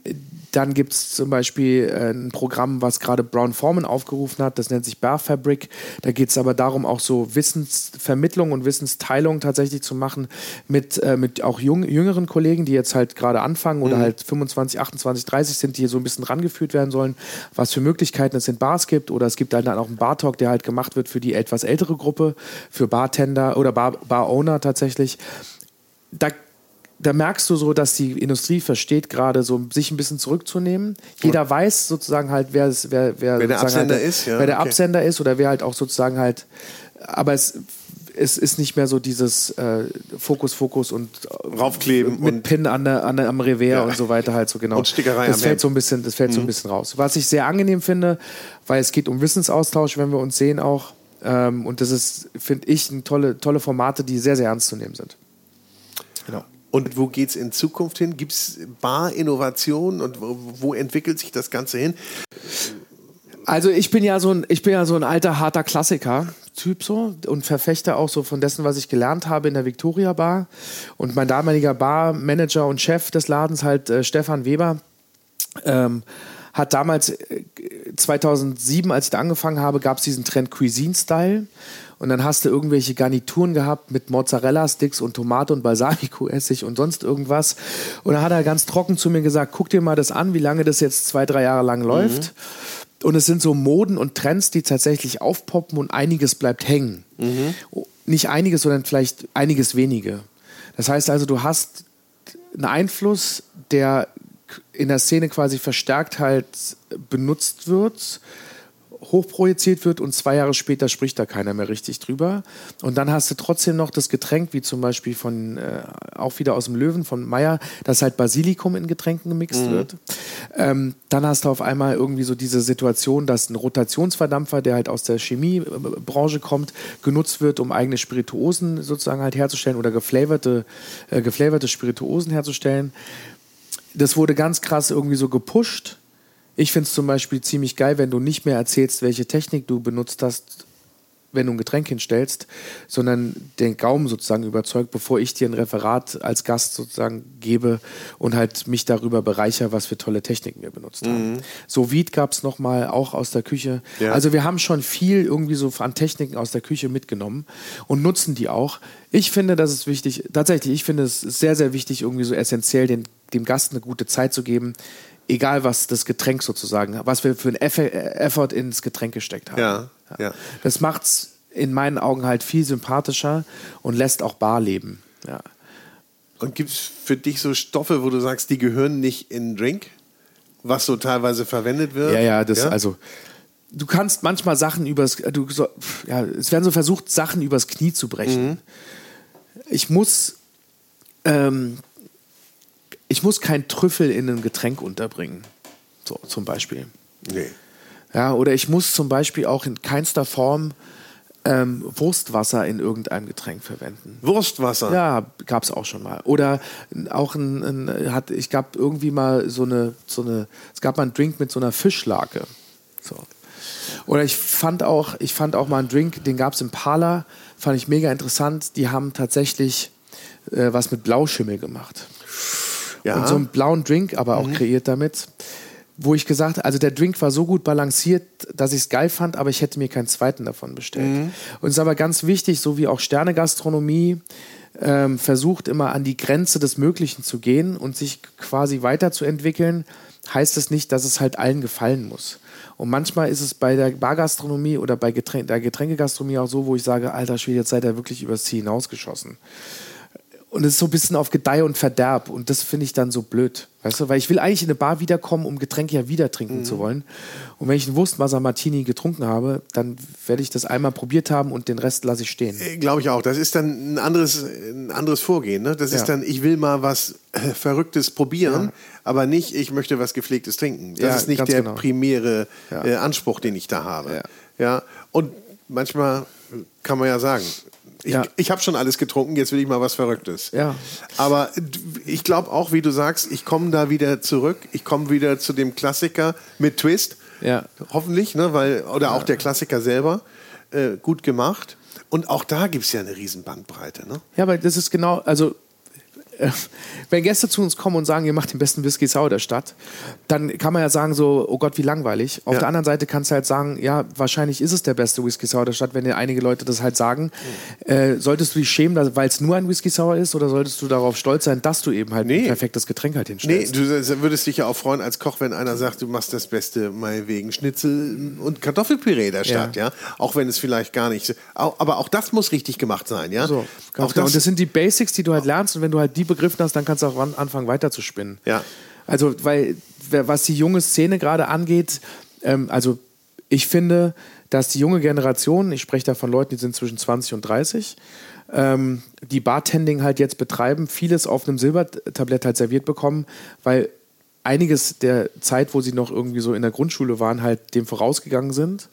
dann gibt es zum Beispiel äh, ein Programm, was gerade Brown Forman aufgerufen hat, das nennt sich Bar Fabric. Da geht es aber darum, auch so Wissensvermittlung und Wissensteilung tatsächlich zu machen mit, äh, mit auch jung, jüngeren Kollegen, die jetzt halt gerade anfangen oder halt 25, 28, 30 sind, die hier so ein bisschen rangeführt werden sollen, was für Möglichkeiten es in Bars gibt. Oder es gibt halt dann auch einen Bar-Talk, der halt gemacht wird für die etwas ältere Gruppe, für Bartender oder Bar- Bar-Owner tatsächlich. Da da merkst du so, dass die Industrie versteht gerade so, sich ein bisschen zurückzunehmen. Jeder weiß sozusagen halt, wer, wer, wer, wer der Absender halt, ist, ja, wer der okay. Absender ist oder wer halt auch sozusagen halt, aber es, es ist nicht mehr so dieses äh, Fokus, Fokus und äh, Raufkleben mit und- Pin an der, an der, am Revers Ja. und so weiter halt so genau. Und Stickerei das fällt so ein bisschen, das fällt Mhm. so ein bisschen raus. Was ich sehr angenehm finde, weil es geht um Wissensaustausch, wenn wir uns sehen auch. Ähm, und das ist, finde ich, ein tolle, tolle Formate, die sehr, sehr ernst zu nehmen sind. Genau. Und wo geht es in Zukunft hin? Gibt es Bar-Innovationen und wo, wo entwickelt sich das Ganze hin? Also ich bin ja so ein, ich bin ja so ein alter, harter Klassiker-Typ so und Verfechter auch so von dessen, was ich gelernt habe in der Victoria Bar. Und mein damaliger Barmanager und Chef des Ladens, halt äh, Stefan Weber, ähm, hat damals äh, 2007, als ich da angefangen habe, gab es diesen Trend Cuisine-Style. Und dann hast du irgendwelche Garnituren gehabt mit Mozzarella-Sticks und Tomate und Balsamico-Essig und sonst irgendwas. Und dann hat er ganz trocken zu mir gesagt, guck dir mal das an, wie lange das jetzt zwei, drei Jahre lang läuft. Und es sind so Moden und Trends, die tatsächlich aufpoppen und einiges bleibt hängen. Oh, Nicht einiges, sondern vielleicht einiges wenige. Das heißt also, du hast einen Einfluss, der in der Szene quasi verstärkt halt benutzt wird, hochprojiziert wird und zwei Jahre später spricht da keiner mehr richtig drüber. Und dann hast du trotzdem noch das Getränk, wie zum Beispiel von, äh, auch wieder aus dem Löwen von Meyer, dass halt Basilikum in Getränken gemixt wird. Ähm, dann hast du auf einmal irgendwie so diese Situation, dass ein Rotationsverdampfer, der halt aus der Chemiebranche kommt, genutzt wird, um eigene Spirituosen sozusagen halt herzustellen oder geflaverte, äh, geflaverte Spirituosen herzustellen. Das wurde ganz krass irgendwie so gepusht. Ich finde es zum Beispiel ziemlich geil, wenn du nicht mehr erzählst, welche Technik du benutzt hast, wenn du ein Getränk hinstellst, sondern den Gaumen sozusagen überzeugt, bevor ich dir ein Referat als Gast sozusagen gebe und halt mich darüber bereichere, was für tolle Techniken wir benutzt haben. So Vide gab es nochmal auch aus der Küche. Ja. Also wir haben schon viel irgendwie so an Techniken aus der Küche mitgenommen und nutzen die auch. Ich finde, das ist wichtig, tatsächlich, ich finde es sehr, sehr wichtig, irgendwie so essentiell den, dem Gast eine gute Zeit zu geben, egal was das Getränk sozusagen, was wir für einen Effe- Effort ins Getränk gesteckt haben. Ja, ja. Das macht's in meinen Augen halt viel sympathischer und lässt auch bar leben. Ja. Und gibt es für dich so Stoffe, wo du sagst, die gehören nicht in Drink, was so teilweise verwendet wird? Ja, ja, das also. Du kannst manchmal Sachen übers, du, so, ja, es werden so versucht, Sachen übers Knie zu brechen. Ich muss, ähm, ich muss kein Trüffel in einem Getränk unterbringen, so zum Beispiel. Nee. Ja, oder ich muss zum Beispiel auch in keinster Form ähm, Wurstwasser in irgendeinem Getränk verwenden. Wurstwasser. Ja, gab es auch schon mal. Oder auch ein, ein hat, ich gab irgendwie mal so eine, so eine, es gab mal einen Drink mit so einer Fischlake. So. Oder ich fand auch, ich fand auch mal einen Drink, den gab es im Parler, fand ich mega interessant. Die haben tatsächlich äh, was mit Blauschimmel gemacht. Ja. Und so einen blauen Drink, aber auch kreiert damit. Wo ich gesagt also der Drink war so gut balanciert, dass ich es geil fand, aber ich hätte mir keinen zweiten davon bestellt. Und es ist aber ganz wichtig, so wie auch Sternegastronomie ähm, versucht immer an die Grenze des Möglichen zu gehen und sich quasi weiterzuentwickeln, heißt es nicht, dass es halt allen gefallen muss. Und manchmal ist es bei der Bargastronomie oder bei Getränk der Getränkegastronomie auch so, wo ich sage, alter Schwede, jetzt seid ihr wirklich übers Ziel hinausgeschossen. Und es ist so ein bisschen auf Gedeih und Verderb. Und das finde ich dann so blöd. Weißt du, weil ich will eigentlich in eine Bar wiederkommen, um Getränke ja wieder trinken Mhm. zu wollen. Und wenn ich einen Wurstwasser Martini getrunken habe, dann werde ich das einmal probiert haben und den Rest lasse ich stehen. Glaube ich auch. Das ist dann ein anderes, ein anderes Vorgehen. Ne? Das ist Ja. dann, ich will mal was äh, Verrücktes probieren, aber nicht, ich möchte was Gepflegtes trinken. Das Ja, ist nicht der genau. primäre Ja. äh, Anspruch, den ich da habe. Ja. Ja. Und manchmal kann man ja sagen, ich, Ja. ich habe schon alles getrunken, jetzt will ich mal was Verrücktes. Ja. Aber ich glaube auch, wie du sagst, ich komme da wieder zurück. Ich komme wieder zu dem Klassiker mit Twist. Ja. Hoffentlich, ne? Weil, oder auch der Klassiker selber. Äh, gut gemacht. Und auch da gibt es ja eine riesen Bandbreite. Ne? Ja, aber das ist genau, also wenn Gäste zu uns kommen und sagen, ihr macht den besten Whisky Sour der Stadt, dann kann man ja sagen so, oh Gott, wie langweilig. Auf Ja. der anderen Seite kannst du halt sagen, ja, wahrscheinlich ist es der beste Whisky Sour der Stadt, wenn dir einige Leute das halt sagen. Äh, solltest du dich schämen, weil es nur ein Whisky Sour ist oder solltest du darauf stolz sein, dass du eben halt Nee. ein perfektes Getränk halt Nee, hinstellst? du s- würdest dich ja auch freuen als Koch, wenn einer sagt, du machst das Beste meinetwegen Schnitzel und Kartoffelpüree der Stadt, ja. Auch wenn es vielleicht gar nicht, aber auch das muss richtig gemacht sein, ja. So, auch genau. das, Und das sind die Basics, die du halt lernst und wenn du halt die Philosophie begriffen hast, dann kannst du auch an- anfangen weiterzuspinnen. Ja. Also, weil, was die junge Szene gerade angeht, ähm, also ich finde, dass die junge Generation, ich spreche da von Leuten, die sind zwischen 20 und 30, ähm, die Bartending halt jetzt betreiben, vieles auf einem Silbertablett halt serviert bekommen, weil einiges der Zeit, wo sie noch irgendwie so in der Grundschule waren, halt dem vorausgegangen sind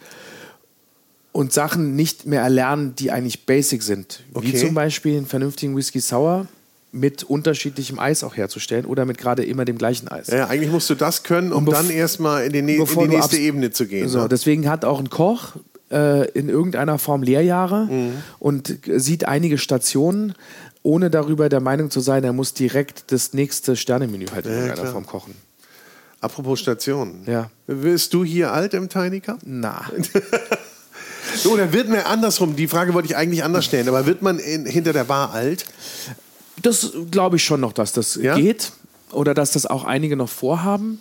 und Sachen nicht mehr erlernen, die eigentlich basic sind. Wie Okay. zum Beispiel einen vernünftigen Whisky Sour mit unterschiedlichem Eis auch herzustellen oder mit gerade immer dem gleichen Eis. Ja, eigentlich musst du das können, um dann erstmal in die, ne in die nächste Ebene zu gehen. So, ne? deswegen hat auch ein Koch äh, in irgendeiner Form Lehrjahre Mhm. und sieht einige Stationen, ohne darüber der Meinung zu sein, er muss direkt das nächste Sternemenü halt in irgendeiner klar. Form kochen. Apropos Stationen. Ja. Bist du hier alt im Tiny Cup? Na, Oder wird mir andersrum, die Frage wollte ich eigentlich anders stellen, aber wird man in, hinter der Bar alt? Das glaube ich schon noch, dass das Ja? geht oder dass das auch einige noch vorhaben.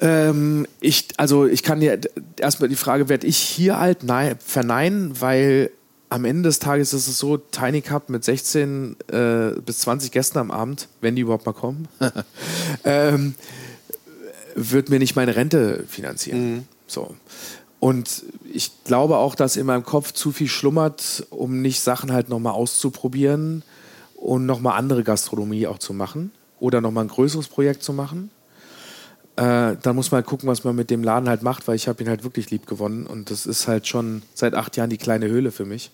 Ähm, ich, also ich kann dir erstmal die Frage, werde ich hier alt? Nein, verneinen, weil am Ende des Tages ist es so, Tiny Cup mit 16 äh, bis 20 Gästen am Abend, wenn die überhaupt mal kommen, ähm, wird mir nicht meine Rente finanzieren. So. Und ich glaube auch, dass in meinem Kopf zu viel schlummert, um nicht Sachen halt nochmal auszuprobieren und nochmal andere Gastronomie auch zu machen oder nochmal ein größeres Projekt zu machen. Äh, dann muss man halt gucken, was man mit dem Laden halt macht, weil ich habe ihn halt wirklich lieb gewonnen und das ist halt schon seit acht Jahren die kleine Höhle für mich.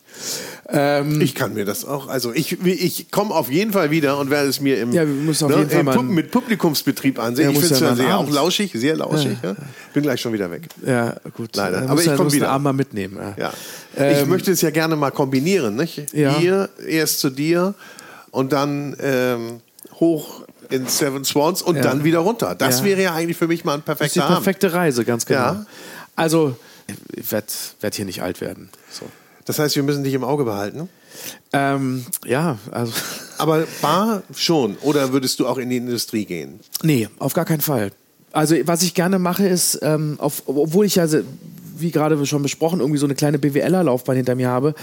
Ähm, Ich kann mir das auch. Also ich, ich komme auf jeden Fall wieder und werde es mir im, Ja, wir Fall im Pub mit Publikumsbetrieb ansehen. Ja, ich finde es ja sehr, auch lauschig, sehr lauschig. Ja. Bin gleich schon wieder weg. ja, gut. Leider. Dann Aber ich komm muss den wieder. Abend mal mitnehmen. Ja. Ja. ich Ähm, möchte es ja gerne mal kombinieren. Nicht? Ja. Hier erst zu dir und dann ähm, hoch in Seven Swans und Ja. dann wieder runter. Das Ja. wäre ja eigentlich für mich mal ein Das ist perfekter die Abend. perfekte Reise, ganz genau. Ja. Also, ich werde werd hier nicht alt werden. So. Das heißt, wir müssen dich im Auge behalten. Ähm, ja, also. Aber Bar schon. Oder würdest du auch in die Industrie gehen? Nee, auf gar keinen Fall. Also, was ich gerne mache, ist, ähm, auf, obwohl ich ja, wie gerade schon besprochen, irgendwie so eine kleine BWLer-Laufbahn hinter mir habe.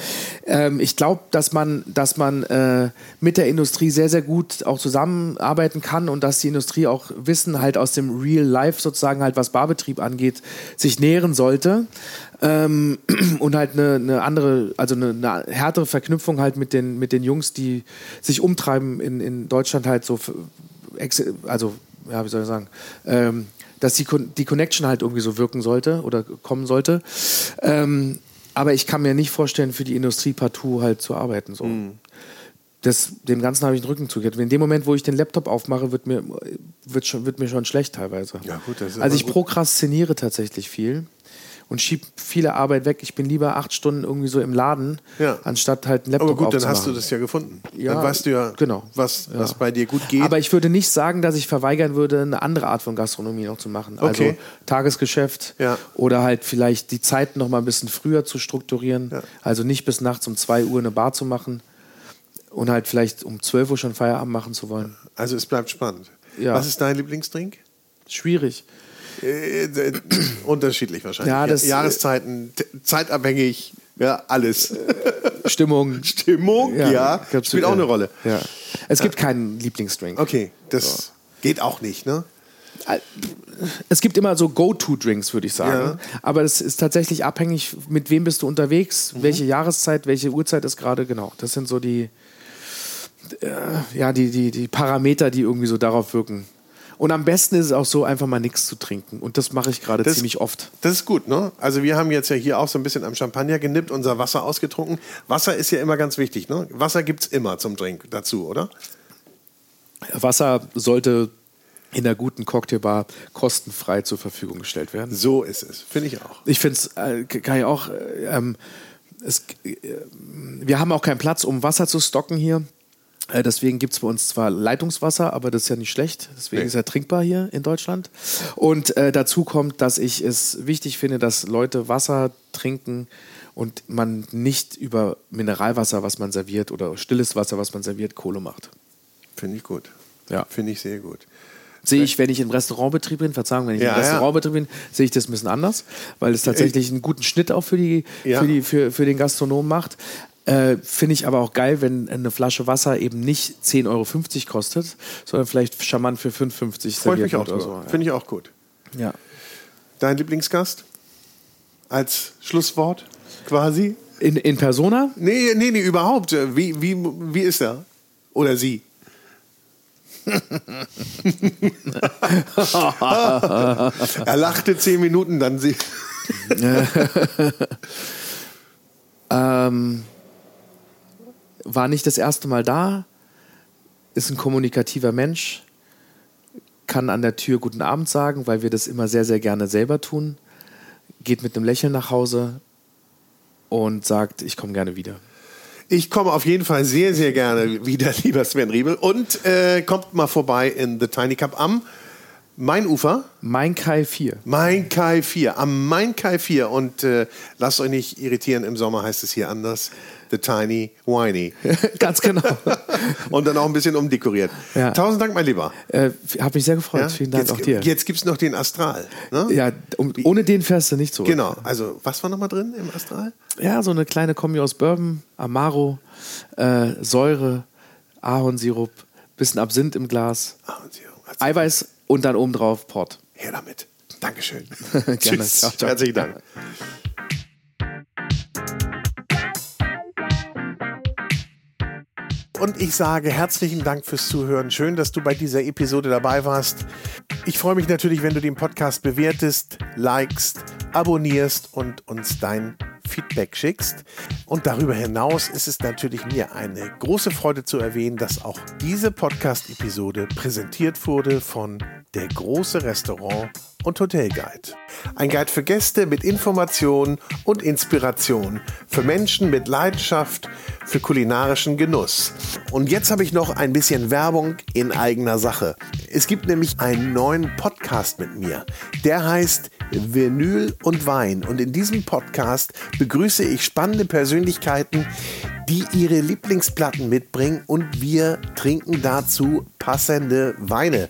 Ähm, ich glaube, dass man, dass man äh, mit der Industrie sehr, sehr gut auch zusammenarbeiten kann und dass die Industrie auch Wissen halt aus dem Real Life sozusagen halt, was Barbetrieb angeht, sich nähren sollte. Ähm, und halt eine, eine andere, also eine, eine härtere Verknüpfung halt mit den, mit den Jungs, die sich umtreiben in, in Deutschland halt so, also, ja, wie soll ich sagen, ähm, dass die, die Connection halt irgendwie so wirken sollte oder kommen sollte. Ähm, aber ich kann mir nicht vorstellen, für die Industrie partout halt zu arbeiten. So. Das, dem Ganzen habe ich den Rücken zugekehrt. In dem Moment, wo ich den Laptop aufmache, wird mir, wird schon, wird mir schon schlecht teilweise. Ja, gut, also ich gut. prokrastiniere tatsächlich viel und schiebe viele Arbeit weg. Ich bin lieber acht Stunden irgendwie so im Laden, Ja. anstatt halt einen Laptop Aber gut, dann hast du das ja gefunden. Ja, dann weißt du ja, genau. was, Ja. was bei dir gut geht. Aber ich würde nicht sagen, dass ich verweigern würde, eine andere Art von Gastronomie noch zu machen. Okay. Also Tagesgeschäft oder halt vielleicht die Zeiten noch mal ein bisschen früher zu strukturieren. Also nicht bis nachts um 2 Uhr eine Bar zu machen und halt vielleicht um 12 Uhr schon Feierabend machen zu wollen. also es bleibt spannend. Ja. Was ist dein Lieblingsdrink? Schwierig. Äh, äh, unterschiedlich wahrscheinlich. Ja, das- Jahreszeiten, zeitabhängig, ja, alles. Stimmung. Stimmung, ja, gibt's- spielt auch eine Rolle. Ja. Es gibt keinen Lieblingsdrink. Okay, das geht auch nicht, ne? Es gibt immer so Go-To-Drinks, würde ich sagen. Aber es ist tatsächlich abhängig, mit wem bist du unterwegs, Mhm. welche Jahreszeit, welche Uhrzeit ist gerade, genau. Das sind so die, äh, ja, die, die, die Parameter, die irgendwie so darauf wirken. Und am besten ist es auch so, einfach mal nichts zu trinken. Und das mache ich gerade ziemlich oft. Das ist gut, ne? Also wir haben jetzt ja hier auch so ein bisschen am Champagner genippt, unser Wasser ausgetrunken. Wasser ist ja immer ganz wichtig, ne? Wasser gibt es immer zum Drink dazu, oder? Wasser sollte in der guten Cocktailbar kostenfrei zur Verfügung gestellt werden. So ist es, finde ich auch. Ich finde es, äh, kann ich auch, äh, ähm, es, äh, wir haben auch keinen Platz, um Wasser zu stocken hier. Äh, deswegen gibt es bei uns zwar Leitungswasser, aber das ist ja nicht schlecht. Deswegen Nee. ist er trinkbar hier in Deutschland. Und äh, dazu kommt, dass ich es wichtig finde, dass Leute Wasser trinken und man nicht über Mineralwasser, was man serviert, oder stilles Wasser, was man serviert, Kohle macht. Finde ich gut. Ja. Finde ich sehr gut. Sehe ich, wenn ich im Restaurantbetrieb bin, Verzeihung, wenn ich Ja, im ja. Restaurantbetrieb bin, sehe ich das ein bisschen anders, weil es tatsächlich einen guten Schnitt auch für, die, Ja. für, die, für, für den Gastronomen macht. Äh, Finde ich aber auch geil, wenn eine Flasche Wasser eben nicht 10,50 Euro kostet, sondern vielleicht charmant für 5,50 Freue ich mich auch oder so. Finde ich auch gut. Ja. Dein Lieblingsgast? Als Schlusswort quasi? In, in Persona? Nee, nee, nee, überhaupt. Wie, wie, wie ist er? Oder sie? er lachte zehn Minuten, dann sie. Ähm, war nicht das erste Mal da, ist ein kommunikativer Mensch, kann an der Tür guten Abend sagen, weil wir das immer sehr, sehr gerne selber tun, geht mit einem Lächeln nach Hause und sagt, ich komme gerne wieder. Ich komme auf jeden Fall sehr, sehr gerne wieder, lieber Sven Riebel. Und äh, kommt mal vorbei in The Tiny Cup am Mainufer. Mein Kai 4. Main Kai 4, am Main Kai 4. Und äh, lasst euch nicht irritieren, im Sommer heißt es hier anders. The Tiny Whiny. Ganz genau. Und dann auch ein bisschen umdekoriert. Ja. Tausend Dank, mein Lieber. äh, Habe mich sehr gefreut. Ja? Vielen Dank jetzt, auch dir. Jetzt gibt es noch den Astral. Ne? Ja, um, ohne den fährst du nicht zurück. Genau. Also, was war nochmal drin im Astral? Ja, so eine kleine Kombi aus Bourbon, Amaro, äh, Säure, Ahornsirup, bisschen Absinth im Glas, Ah, hat's- Eiweiß und dann obendrauf Port. Her damit. Dankeschön. Gerne. Tschüss. Ciao, ciao. Herzlichen Dank. Und ich sage herzlichen Dank fürs Zuhören. Schön, dass du bei dieser Episode dabei warst. Ich freue mich natürlich, wenn du den Podcast bewertest, likest, abonnierst und uns dein Feedback schickst. Und darüber hinaus ist es natürlich mir eine große Freude zu erwähnen, dass auch diese Podcast-Episode präsentiert wurde von der große Restaurant und Hotelguide. Ein Guide für Gäste mit Informationen und Inspiration, für Menschen mit Leidenschaft, für kulinarischen Genuss. Und jetzt habe ich noch ein bisschen Werbung in eigener Sache. Es gibt nämlich einen neuen Podcast mit mir. Der heißt Vinyl und Wein. Und in diesem Podcast begrüße ich spannende Persönlichkeiten, die ihre Lieblingsplatten mitbringen und wir trinken dazu passende Weine.